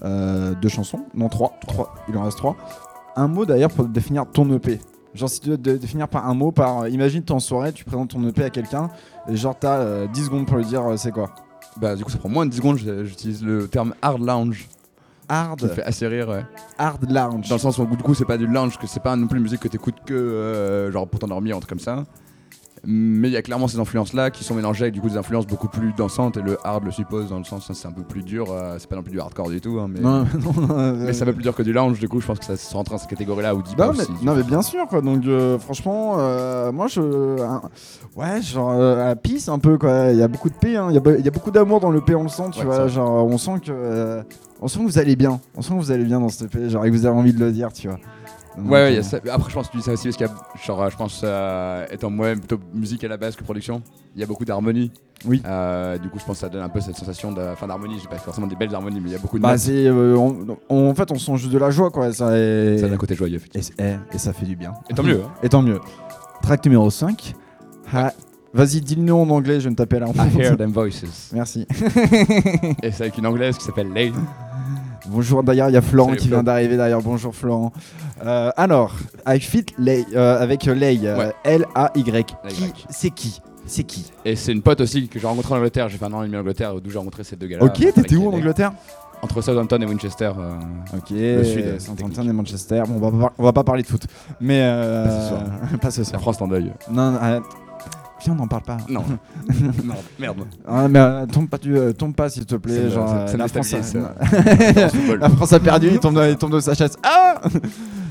euh, deux chansons, non trois, trois, il en reste trois. Un mot d'ailleurs pour définir ton EP. Genre, si tu dois dé- définir par un mot, par euh, imagine t'es en soirée, tu présentes ton EP à quelqu'un, et genre t'as euh, 10 secondes pour lui dire euh, c'est quoi Bah, du coup, ça prend moins de 10 secondes. j'ai- J'utilise le terme hard lounge, qui me Hard, fait assez rire, ouais. hard lounge. Dans le sens où, du coup, c'est pas du lounge, que c'est pas non plus une musique que t'écoutes que euh, genre pour t'endormir, un truc comme ça. Mais il y a clairement ces influences-là qui sont mélangées avec du coup des influences beaucoup plus dansantes et le hard le suppose dans le sens ça, c'est un peu plus dur. euh, c'est pas non plus du hardcore du tout, hein, mais, Non, <laughs> non, mais c'est un peu plus dur que du lounge. Du coup, je pense que ça se rentre dans cette catégorie-là ou deep Non mais, non mais bien sûr quoi donc euh, franchement euh, moi je ouais genre euh, à peace un peu quoi il y a beaucoup de paix hein. il y, a, y beaucoup d'amour dans le paix on le sent tu Ouais, vois genre on sent que euh, on sent que vous allez bien on sent que vous allez bien dans cette paix genre et que vous avez envie de le dire tu vois Ouais, ouais, il y euh, a ça. Après, je pense que tu dis ça aussi parce qu'il y a, genre, euh, je pense, euh, étant moi plutôt musique à la base que production, il y a beaucoup d'harmonie. Oui. Euh, du coup, je pense que ça donne un peu cette sensation de fin d'harmonie. J'ai pas forcément des belles harmonies, mais il y a beaucoup de bah c'est euh, on- on- en fait on sent juste de la joie quoi ça et, Ça a un côté joyeux, et, effectivement. et- et ça fait du bien Et tant mieux. hein. et tant mieux track numéro 5 Ha- vas-y dis-le en anglais je vais me taper là I hear them voices. merci Et c'est avec une anglaise qui s'appelle Lane. Bonjour d'ailleurs, il y a Florent Salut, qui vient d'arriver d'ailleurs. Bonjour Florent. Euh, alors, avec Fit Lay, euh, avec Lay, euh, Ouais. L-A-Y. C'est qui? C'est qui? Et c'est une pote aussi que j'ai rencontrée en Angleterre. J'ai fait un an et demi en Angleterre d'où j'ai rencontré ces deux gars-là. Ok, t'étais où en. Angleterre? Entre Southampton et Winchester. euh, Ok, sud, technique. et Manchester. Bon, on va, pas, on va pas parler de foot. Mais. Euh, Pas ce soir. <laughs> pas ce La. France en deuil. Non, non. Viens, on n'en parle pas. Non. <laughs> non, merde. Ah, mais euh, tombe pas, tu, euh, tombe pas s'il te plaît. genre, euh, me <laughs> la, France a, la France a perdu, <laughs> il tombe, de- il tombe de sa chaise. Ah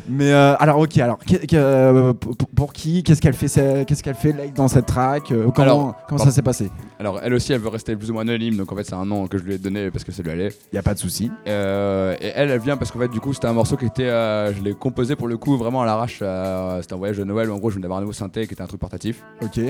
Mais euh, alors, ok, alors, euh, pour, pour qui Qu'est-ce qu'elle fait, c'est- qu'est-ce qu'elle fait dans cette track Euh, Comment, Alors, comment ça s'est passé? Alors, elle aussi, elle veut rester plus ou moins anonyme. Donc, en fait, c'est un nom que je lui ai donné parce que ça lui allait. Y a pas de souci. Et elle, elle vient parce qu'en fait, du coup, c'était un morceau qui était. je l'ai composé pour le coup vraiment à l'arrache. c'était un voyage de Noël où en gros, je venais d'avoir un nouveau synthé qui était un truc portatif. Ok.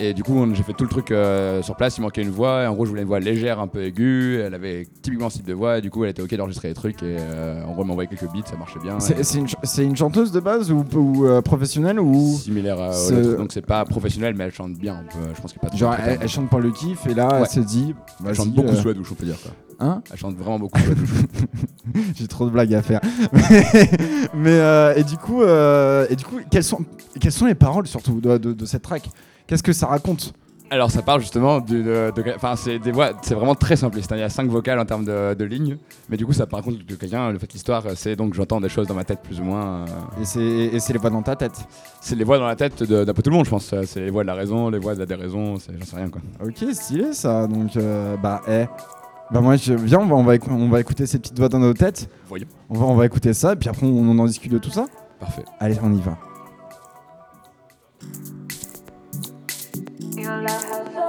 Et du coup, j'ai fait tout le truc euh, sur place. Il manquait une voix. Et en gros, je voulais une voix légère, un peu aiguë. Elle avait typiquement ce type de voix. Et du coup, elle était ok d'enregistrer les trucs. Et euh, en gros, elle m'a envoyé quelques beats. Ça marchait bien. C'est Et une, ch- c'est une chanteuse de base ou, ou, euh, professionnelle ou Similaire à. Donc, c'est pas professionnel, mais elle chante bien. je pense a pas genre elle, elle chante pour le kiff et là elle Ouais. se dit Elle chante beaucoup sous la douche, on peut dire. Quoi. hein Elle chante vraiment beaucoup sous la douche. <laughs> J'ai trop de blagues à faire. <laughs> Mais et du coup et du coup quelles sont quelles sont les paroles surtout de, de- de cette track? Qu'est-ce que ça raconte Alors ça parle justement de, de- enfin c'est des voix, c'est vraiment très simpliste. hein. Il y a cinq vocales en termes de, de lignes, mais du coup ça par contre de quelqu'un. Le fait de l'histoire, c'est donc j'entends des choses dans ma tête plus ou moins. euh, Et c'est les voix dans ta tête. c'est les voix dans la tête de- d'un peu tout le monde, je pense. C'est les voix de la raison, les voix de la déraison, j'en sais rien quoi. Ok, stylé ça. Donc euh, bah eh. Bah moi je viens on va, on va écou- on va écouter ces petites voix dans nos têtes. Voyons. On va on va écouter ça et puis après on, on en discute de tout ça. Parfait. Allez, on y va. Your love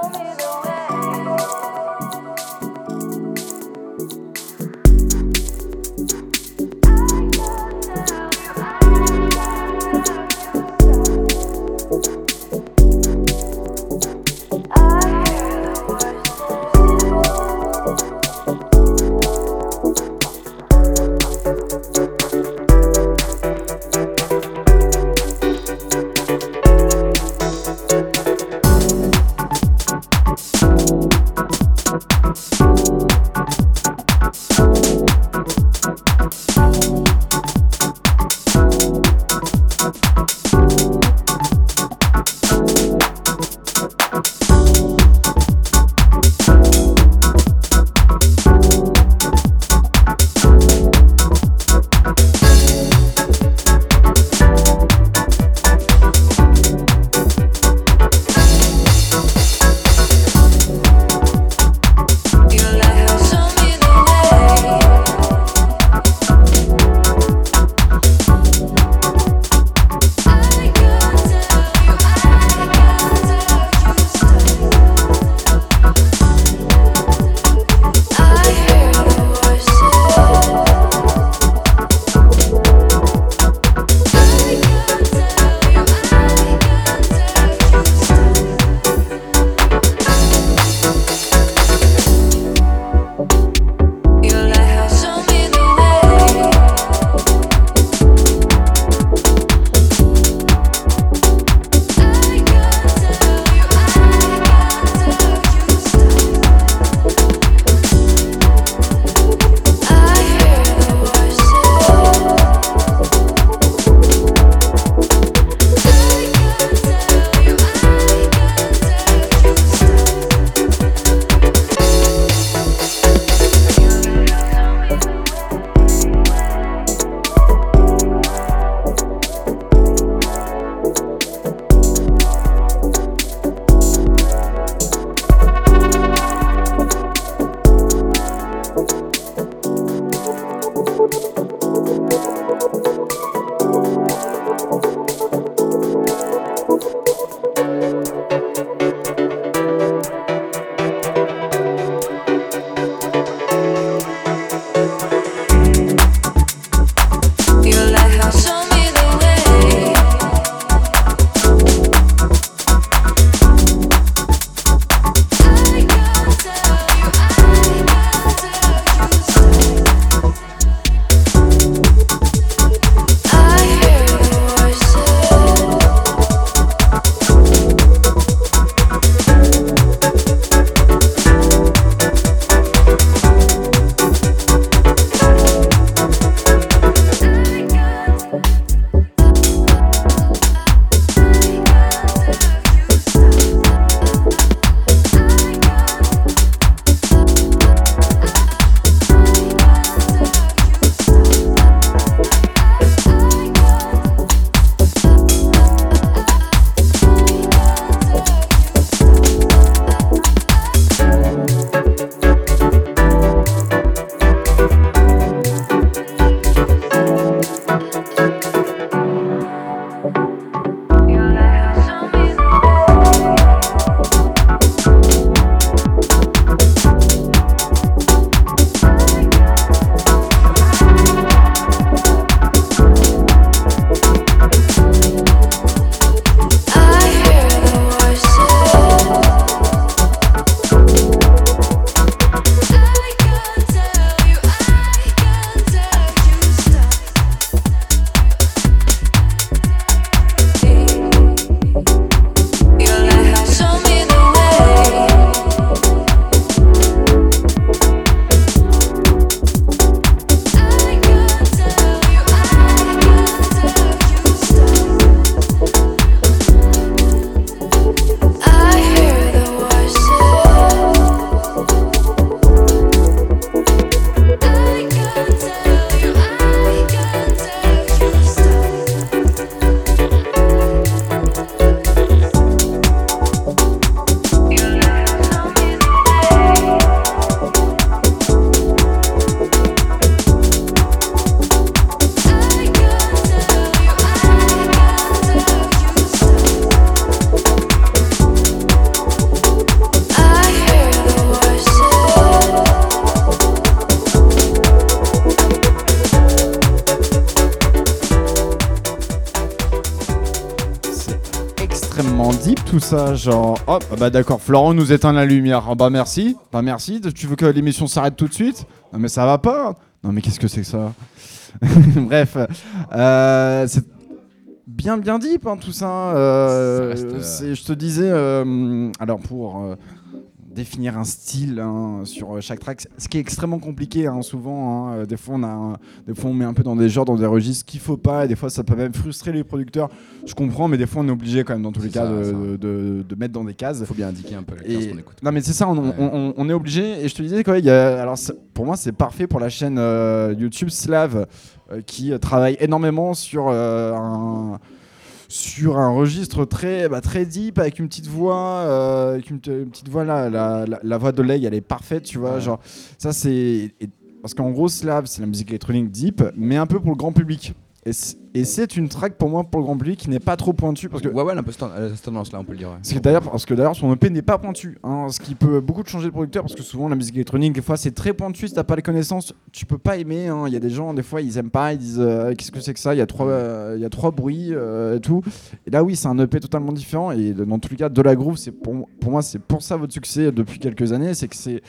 genre. Oh, ah bah d'accord, Florent nous éteint la lumière. Ah bah merci, bah merci. Tu veux que l'émission s'arrête tout de suite? Non mais ça va pas. Non mais qu'est-ce que c'est que ça? <laughs> Bref, euh, c'est bien bien deep hein, tout ça. Euh, Ça reste, euh, c'est- Je te disais, euh, alors pour euh, définir un style hein, sur chaque track, ce qui est extrêmement compliqué hein, souvent. Hein, des fois on a, un- des fois on met un peu dans des genres, dans des registres qu'il faut pas, et des fois ça peut même frustrer les producteurs. Je comprends, mais des fois on est obligé quand même dans tous les cas de, de- de mettre dans des cases. Il faut bien indiquer un peu la Et- classe qu'on écoute. Non mais c'est ça, on, Ouais. on- est obligé. Et je te disais quoi, il y a, alors pour moi c'est parfait pour la chaîne euh, YouTube Slav euh, qui euh, travaille énormément sur euh, un sur un registre très bah, très deep avec une petite voix euh, avec une, petite voix là la, la- la voix de Lei elle est parfaite tu vois Ouais. genre ça c'est parce qu'en gros Slav c'est la musique électronique deep mais un peu pour le grand public et c'est- une track pour moi pour le grand public qui n'est pas trop pointue parce que Ouais, ouais, elle a un peu cette cette tendance-là, on peut le dire. ouais. parce que d'ailleurs, parce que d'ailleurs, son EP n'est pas pointu, hein, ce qui peut beaucoup changer de producteur, parce que souvent la musique électronique, des fois, c'est très pointu. Si t'as pas les connaissances, tu peux pas aimer. hein. Il y a des gens, des fois, ils aiment pas, ils disent euh, qu'est-ce que c'est que ça? Il y a trois, euh, y a trois bruits euh, et tout. Et là, oui, c'est un EP totalement différent. Et dans tous les cas, de la groove, c'est pour, pour moi, c'est pour ça votre succès depuis quelques années, c'est que c'est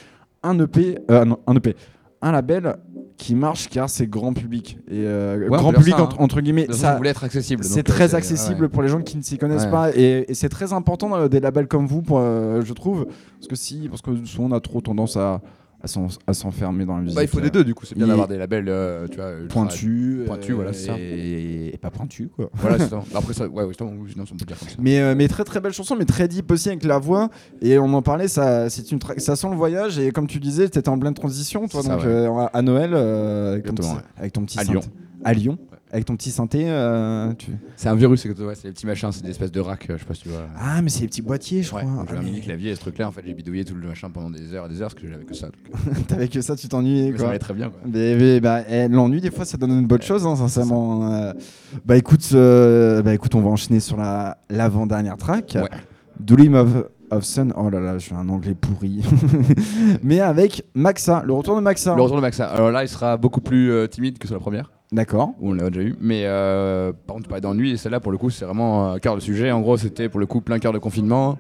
un EP, non, un EP, un label qui marche car c'est grand public et euh, on grand public ça, entre, hein. entre guillemets. Ça- vous voulez être accessible. c'est euh, très accessible ouais. pour les gens qui ne s'y connaissent Ouais. pas et, et c'est très important dans des labels comme vous, pour, euh, je trouve, parce que si, parce que souvent on a trop tendance à, à s'en- à s'enfermer dans la musique. Bah, il faut des deux, du coup, c'est bien d'avoir des labels, euh, tu vois, pointus, Pointus, euh, voilà, c'est ça. et, et pas pointus quoi. Voilà, c'est <laughs> ça. Après, ça, ouais, ouais, justement, oui, sinon, on peut dire comme ça. Mais, euh, mais très très belle chanson, mais très deep aussi avec la voix. Et on en parlait, ça, c'est une ça sent le voyage. Et comme tu disais, tu étais en pleine transition, toi, ça, donc ouais. euh, à Noël, euh, avec, ton petit, Exactement, avec ton petit À synthé. Lyon. À Lyon, avec ton petit synthé. euh, tu... C'est un virus, c'est ouais, des petits machins, c'est des espèces de racks, euh, je sais pas si tu vois. Ah, mais c'est les petits boîtiers, je Ouais, crois. j'ai Ah, un mais mini clavier et ce truc-là, en fait, j'ai bidouillé tout le machin pendant des heures et des heures parce que j'avais que ça. <laughs> T'avais que ça, tu t'ennuyais. mais ça quoi. allait très bien, quoi. Mais, mais, bah, eh, l'ennui des fois ça donne une bonne chose hein, sincèrement. Euh, bah écoute, euh, bah écoute, on va enchaîner sur la l'avant dernière track. Ouais. Dream of, of Sun. Oh là là, je suis un anglais pourri. <laughs> mais avec Maxa, le retour de Maxa. Le retour de Maxa. Alors là, il sera beaucoup plus euh, timide que sur la première, D'accord. où on l'a déjà eu. Mais euh, par contre, pas d'ennui. Et celle-là, pour le coup, c'est vraiment un cœur de sujet. En gros, c'était pour le coup plein cœur de confinement,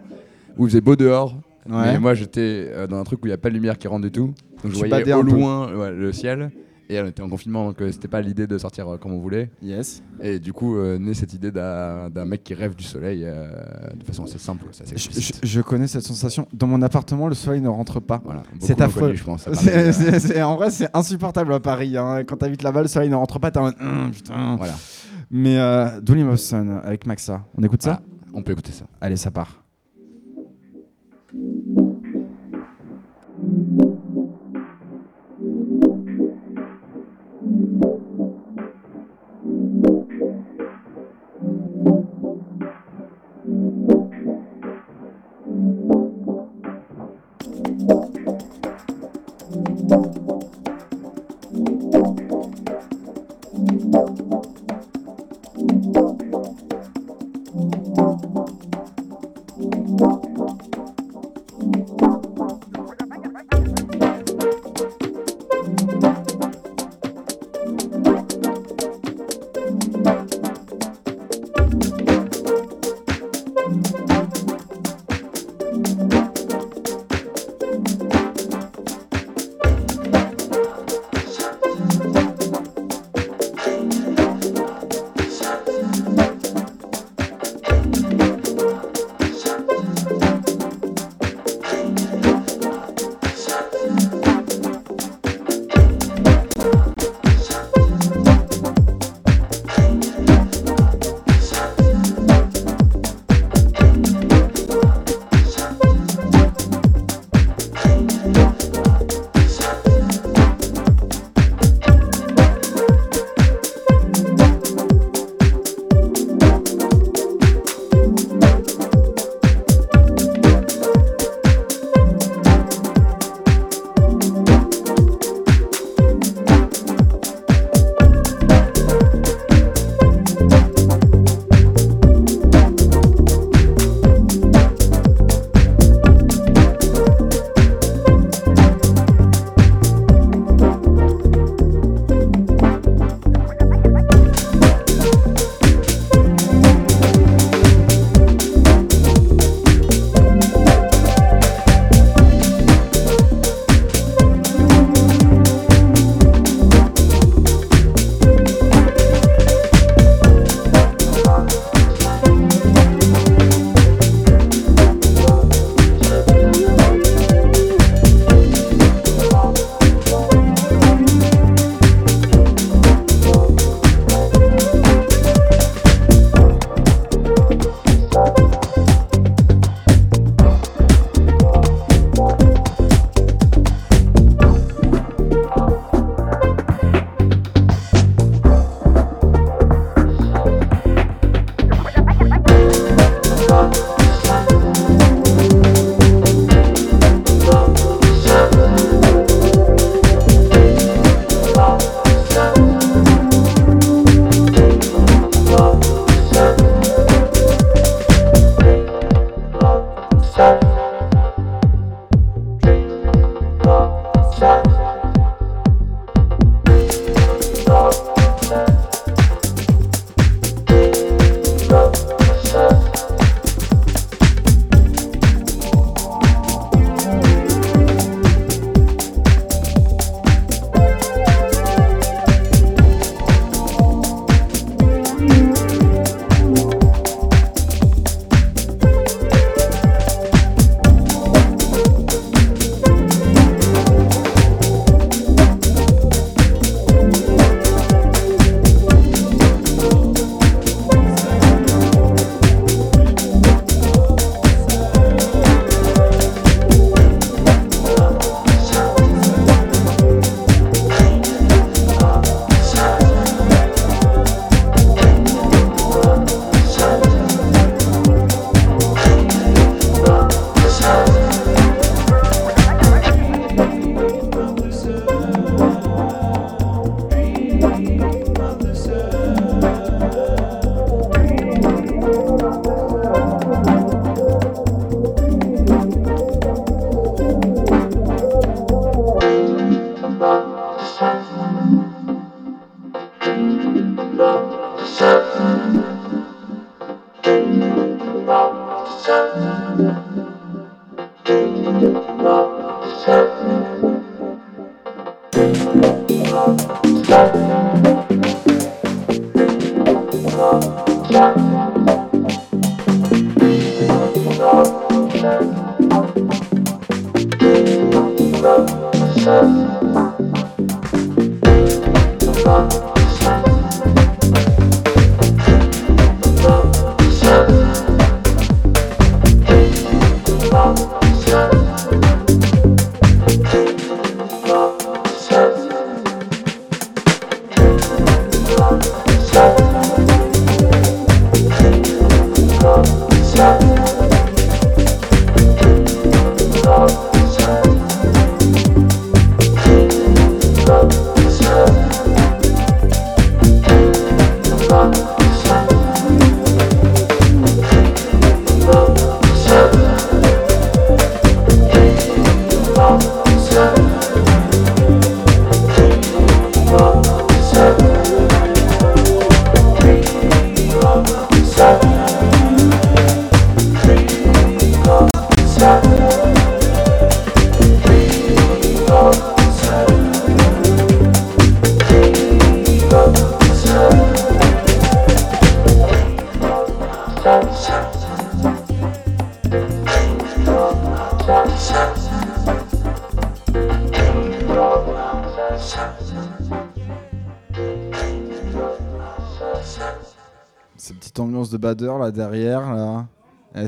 où il faisait beau dehors. Ouais. Mais moi, j'étais euh, dans un truc où il n'y a pas de lumière qui rentre du tout. Donc je voyais au loin ouais, le ciel. Et on était en confinement, donc euh, c'était pas l'idée de sortir euh, comme on voulait. Yes. Et du coup, euh, naît cette idée d'un mec qui rêve du soleil euh, de façon assez simple. Assez Je, explicite. je- je connais cette sensation. Dans mon appartement, le soleil ne rentre pas. Voilà, C'est affreux. <laughs> en vrai, c'est insupportable à Paris. hein. Quand t'habites là-bas, le soleil ne rentre pas. T'es en mode, Hum, putain. Voilà. Mais euh, Sun avec Maxa. On écoute ça? Voilà. On peut écouter ça. Allez, ça part.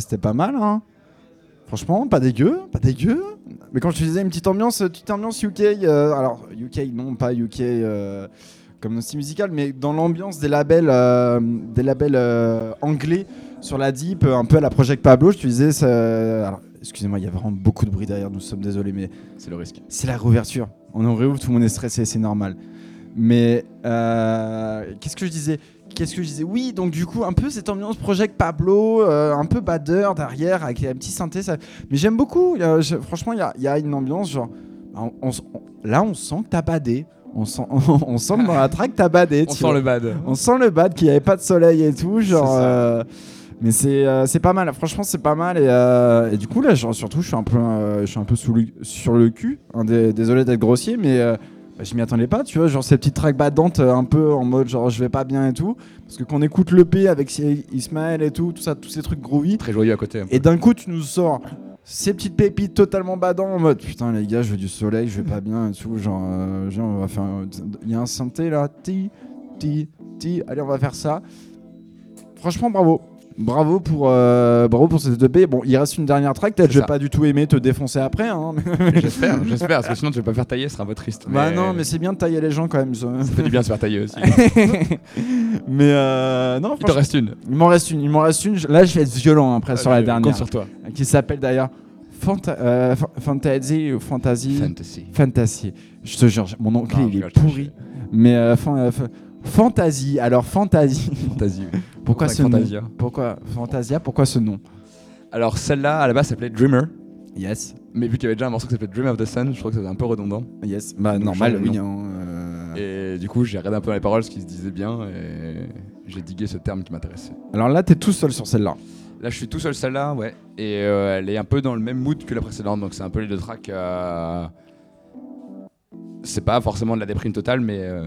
C'était pas mal, hein Franchement, pas dégueu, pas dégueu. Mais quand je te disais une petite ambiance, petite ambiance UK, euh, alors UK, non pas UK euh, comme style musical, mais dans l'ambiance des labels, euh, des labels anglais sur la deep, un peu à la Project Pablo. Je te disais, ça- alors, excusez-moi, il y a vraiment beaucoup de bruit derrière. Nous sommes désolés, mais C'est le risque. c'est la réouverture. On en réouvre, tout le monde est stressé, c'est normal. Mais euh, qu'est-ce que je disais? Qu'est-ce que je disais? Oui, donc du coup, un peu cette ambiance Project Pablo, euh, un peu bader derrière avec un petit synthé. ça- Mais j'aime beaucoup. il y a- je- franchement, il y a, il y a une ambiance genre. on- on s- on- là, on sent que t'as badé. On sent, <laughs> on sent que dans la track, t'as badé. <laughs> On sent le bad. On sent le bad, qu'il n'y avait pas de soleil et tout. Genre, euh, mais c'est euh, pas mal. Franchement, c'est pas mal. Et, euh, et du coup, là, genre, surtout, je suis un peu, euh, je suis un peu sous le- sur le cul. Hein, dé- désolé d'être grossier, mais bah, je m'y attendais pas. Tu vois, genre ces petites tracks badantes, euh, un peu en mode genre je vais pas bien et tout. Parce que quand on écoute le P avec Ismaël et tout, tout ça, tous ces trucs groovy. Très joyeux à côté. Et d'un coup, tu nous sors ces petites pépites totalement badants en mode putain, les gars, je veux du soleil, je vais pas bien et tout. Genre, euh, genre, on va faire. Il y a un synthé là, ti, ti, ti. Allez, on va faire ça. Franchement, bravo. Bravo pour, euh, bravo pour cette EP. Bon, il reste une dernière track. Peut-être je vais pas du tout aimer te défoncer après. Hein. <laughs> J'espère, j'espère, parce que sinon tu vas pas faire tailler, ce sera un peu triste. Bah non, mais c'est bien de tailler les gens quand même. ça. ça fait du bien de se faire tailler aussi. <laughs> mais euh, non, Il t'en reste une. il m'en reste une. Il m'en reste une. Là, je vais être violent après sur la dernière, Compte sur toi. qui s'appelle d'ailleurs Fanta- euh, Fa- Fantasy ou Fantasy? Fantasy. Fantasy. Je te jure, mon anglais Non, il est pourri. Mais euh, fan- euh, fa- Fantasy. Alors Fantasy. <laughs> Fantasy. Pourquoi ce nom Fantasia. Pourquoi Fantasia Pourquoi ce nom Alors celle-là, à la base, s'appelait Dreamer. Yes. Mais vu qu'il y avait déjà un morceau qui s'appelait Dream of the Sun, je crois que c'était un peu redondant. Yes. Bah, Donc, normal, oui. hein, euh. Et du coup, j'ai regardé un peu les paroles, ce qui se disait bien, et j'ai digué ce terme qui m'intéressait. Alors là, t'es tout seul sur celle-là. Là, je suis tout seul celle-là, ouais. Et euh, elle est un peu dans le même mood que la précédente, donc c'est un peu les deux tracks. euh, C'est pas forcément de la déprime totale, mais euh,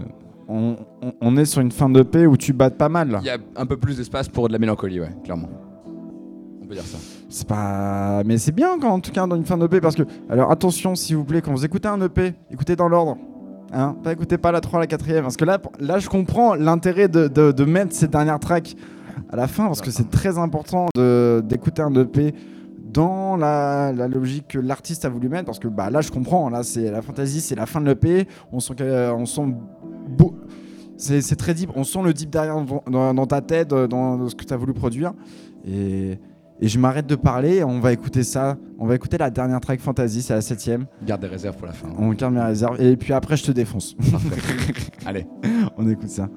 On, on- on est sur une fin de paix où tu battes pas mal. il y a un peu plus d'espace pour de la mélancolie, ouais, clairement. On peut dire ça. C'est pas. Mais c'est bien, quand, en tout cas, dans une fin d'EP, parce que. Alors, attention, s'il vous plaît, quand vous écoutez un EP, écoutez dans l'ordre. Hein pas écoutez pas la 3, la 4ème. Parce que là, là je comprends l'intérêt de, de- de mettre ces dernières tracks à la fin, parce que c'est très important d'écouter un EP dans la, la logique que l'artiste a voulu mettre. Parce que bah, là, je comprends. Là, c'est la fantasy, c'est la fin de l'EP. On sent, on sent. C'est très deep. On sent le deep derrière dans, ta tête, dans, dans ce que tu as voulu produire. Et. Et je m'arrête de parler, on va écouter ça. On va écouter la dernière track fantasy, c'est la septième. Garde des réserves pour la fin. On garde mes réserves. Et puis après, je te défonce. <laughs> Allez. on écoute ça.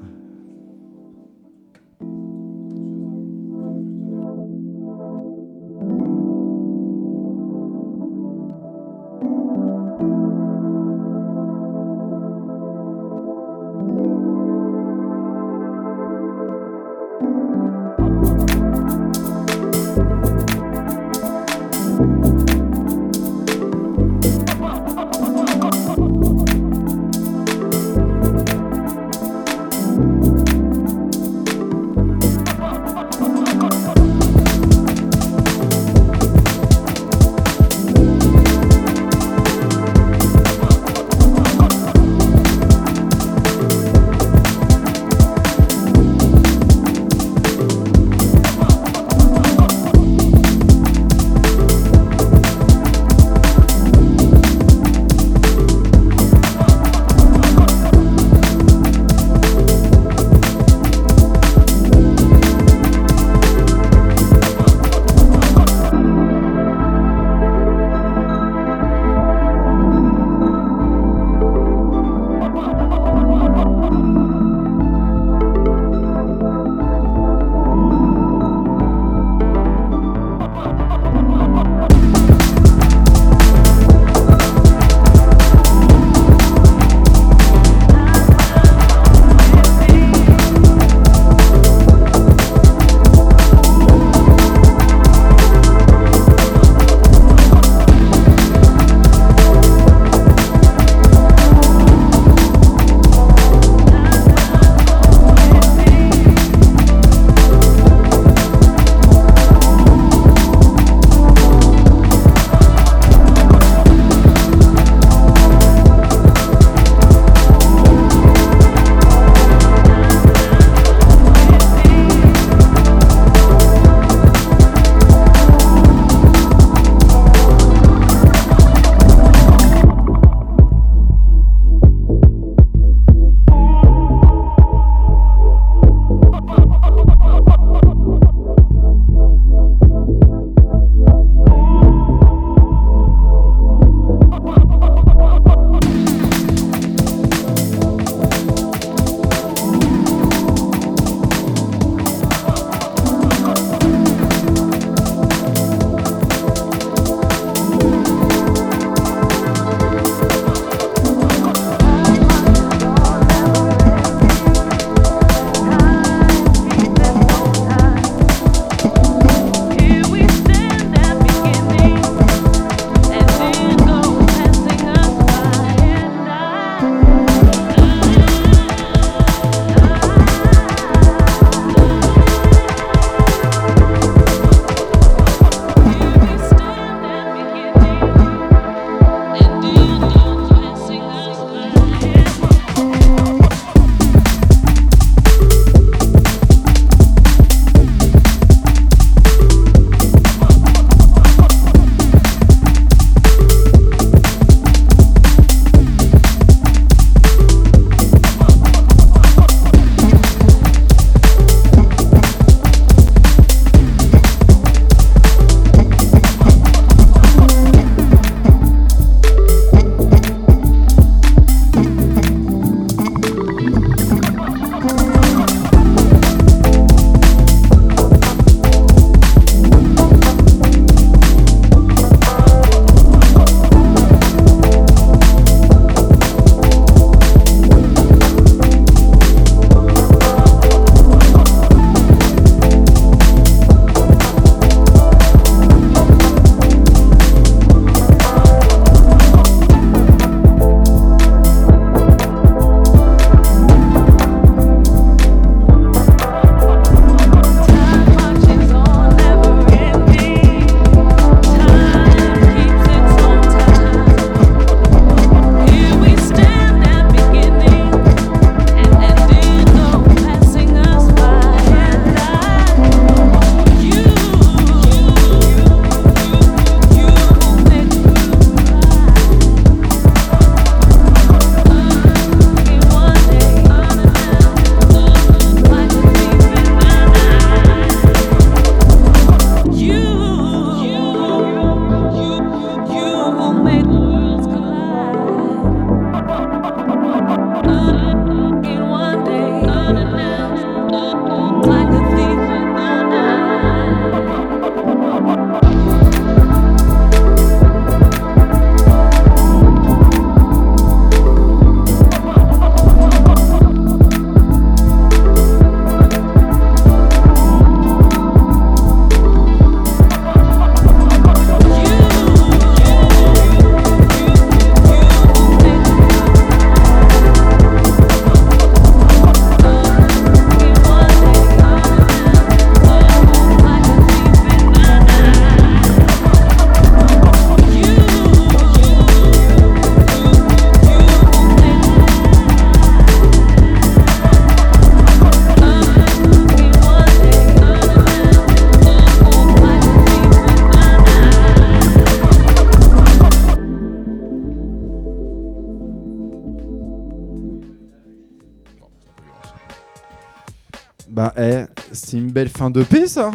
Fin de paix, ça.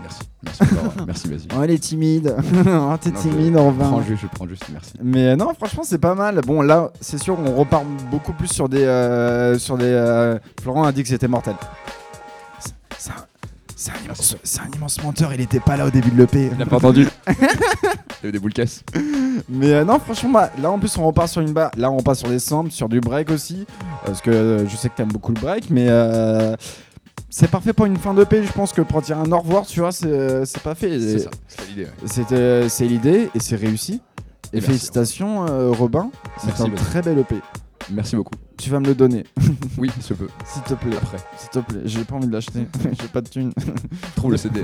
Merci. Merci <laughs> merci, vas-y. Oh, elle est timide. <laughs> oh, t'es timide, je on prends va. juste, je prends juste, merci. Mais euh, non, franchement, c'est pas mal. Bon, là, c'est sûr, on repart beaucoup plus sur des. euh, sur des euh, Florent a dit que c'était mortel. C'est- C'est un, c'est un immense, c'est un immense menteur, il était pas là au début de l'EP. Il a pas entendu. <laughs> Il y a eu des boules caisses. Mais euh, non, franchement, bah, là en plus, on repart sur une barre. Là, on repart sur des samples, sur du break aussi. Parce que euh, je sais que t'aimes beaucoup le break, mais. euh, c'est parfait pour une fin de paix, je pense que pour dire un au revoir, tu vois, c'est c'est pas fait. C'est ça, c'est l'idée. C'était, c'est l'idée et c'est réussi. Et, félicitations, euh, Robin. C'est un très bel EP. Merci beaucoup. Tu vas me le donner, <laughs> Oui, je peux. s'il te plaît. Après, S'il te plaît, j'ai pas envie de l'acheter. <laughs> j'ai pas de thune. trouve le CD.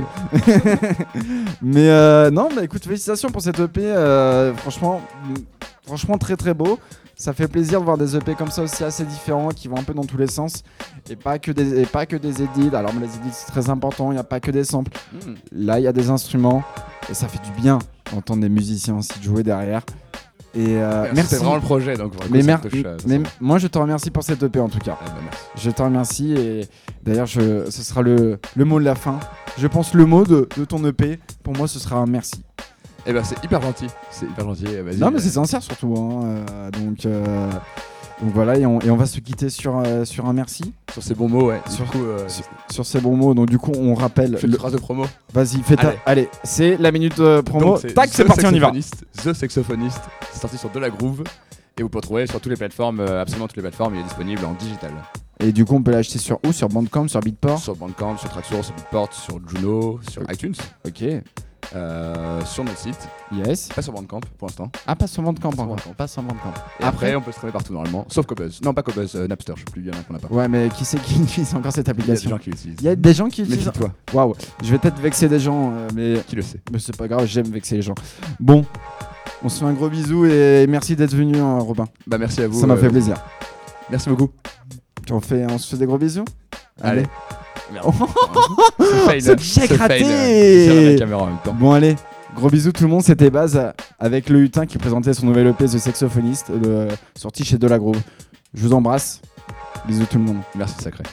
<laughs> Mais euh, non, bah écoute, félicitations pour cette EP. euh, franchement, franchement très très beau. Ça fait plaisir de voir des EP comme ça aussi assez différents qui vont un peu dans tous les sens et pas que des et pas que des edits. Alors mais les edits c'est très important. Il n'y a pas que des samples. Hmm. Là, il y a des instruments et ça fait du bien d'entendre des musiciens aussi jouer derrière. Et euh, merci. C'était vraiment le projet, donc Mais, mer- me touche, mais moi, je te remercie pour cette EP en tout cas. Bah, merci. Je te remercie et d'ailleurs, ce sera le, le mot de la fin. Je pense le mot de, de ton EP. Pour moi, ce sera un merci. Eh ben, c'est hyper gentil. C'est hyper gentil. eh. Non, mais c'est sincère surtout. hein, euh, donc, euh, donc voilà, et on, et on va se quitter sur, euh, sur un merci, Sur ces bons mots, ouais. Sur- Du coup, euh, sur, sur ces bons mots. Donc du coup, on rappelle. fais le- phrase de promo. Vas-y, fais ta. Allez. Allez, c'est la minute promo. Donc, Tac, c'est parti, on y va. The Saxophonist. C'est sorti sur De La Groove. Et vous pouvez le trouver sur toutes les plateformes, absolument toutes les plateformes. Il est disponible en digital. Et du coup, on peut l'acheter sur où? Sur Bandcamp, sur Beatport? Sur Bandcamp, sur Traxsource, sur Beatport, sur Juno, sur iTunes, Ok. Euh, sur notre site. Yes. Pas sur Bandcamp pour l'instant. Ah, pas sur Bandcamp encore. Pas sur Bandcamp. Et après, on peut se trouver partout normalement. Sauf Cobuzz. Non, pas Cobuzz, euh, Napster. Je sais plus, il y en a qu'on n'a pas. Ouais, mais qui c'est qui <laughs> utilise encore cette Il y a des application gens qui l'utilisent. Il y a des gens qui utilisent. Méfie-toi, Waouh, je vais peut-être vexer des gens, euh, mais, qui le sait. mais c'est pas grave, j'aime vexer les gens. Bon, on se fait un gros bisou et merci d'être venu, hein, Robin. Bah, merci à vous. Ça m'a fait plaisir. Merci beaucoup. On, fait, on se fait des gros bisous Allez. Merde. Ce <laughs> check raté. euh, il sert à la caméra en même temps. Bon, allez, gros bisous tout le monde. C'était Baz euh, avec le Hutin qui présentait son nouvel EP The Saxophoniste, euh, sorti chez Delagrove. Je vous embrasse. Bisous tout le monde. Merci, sacré.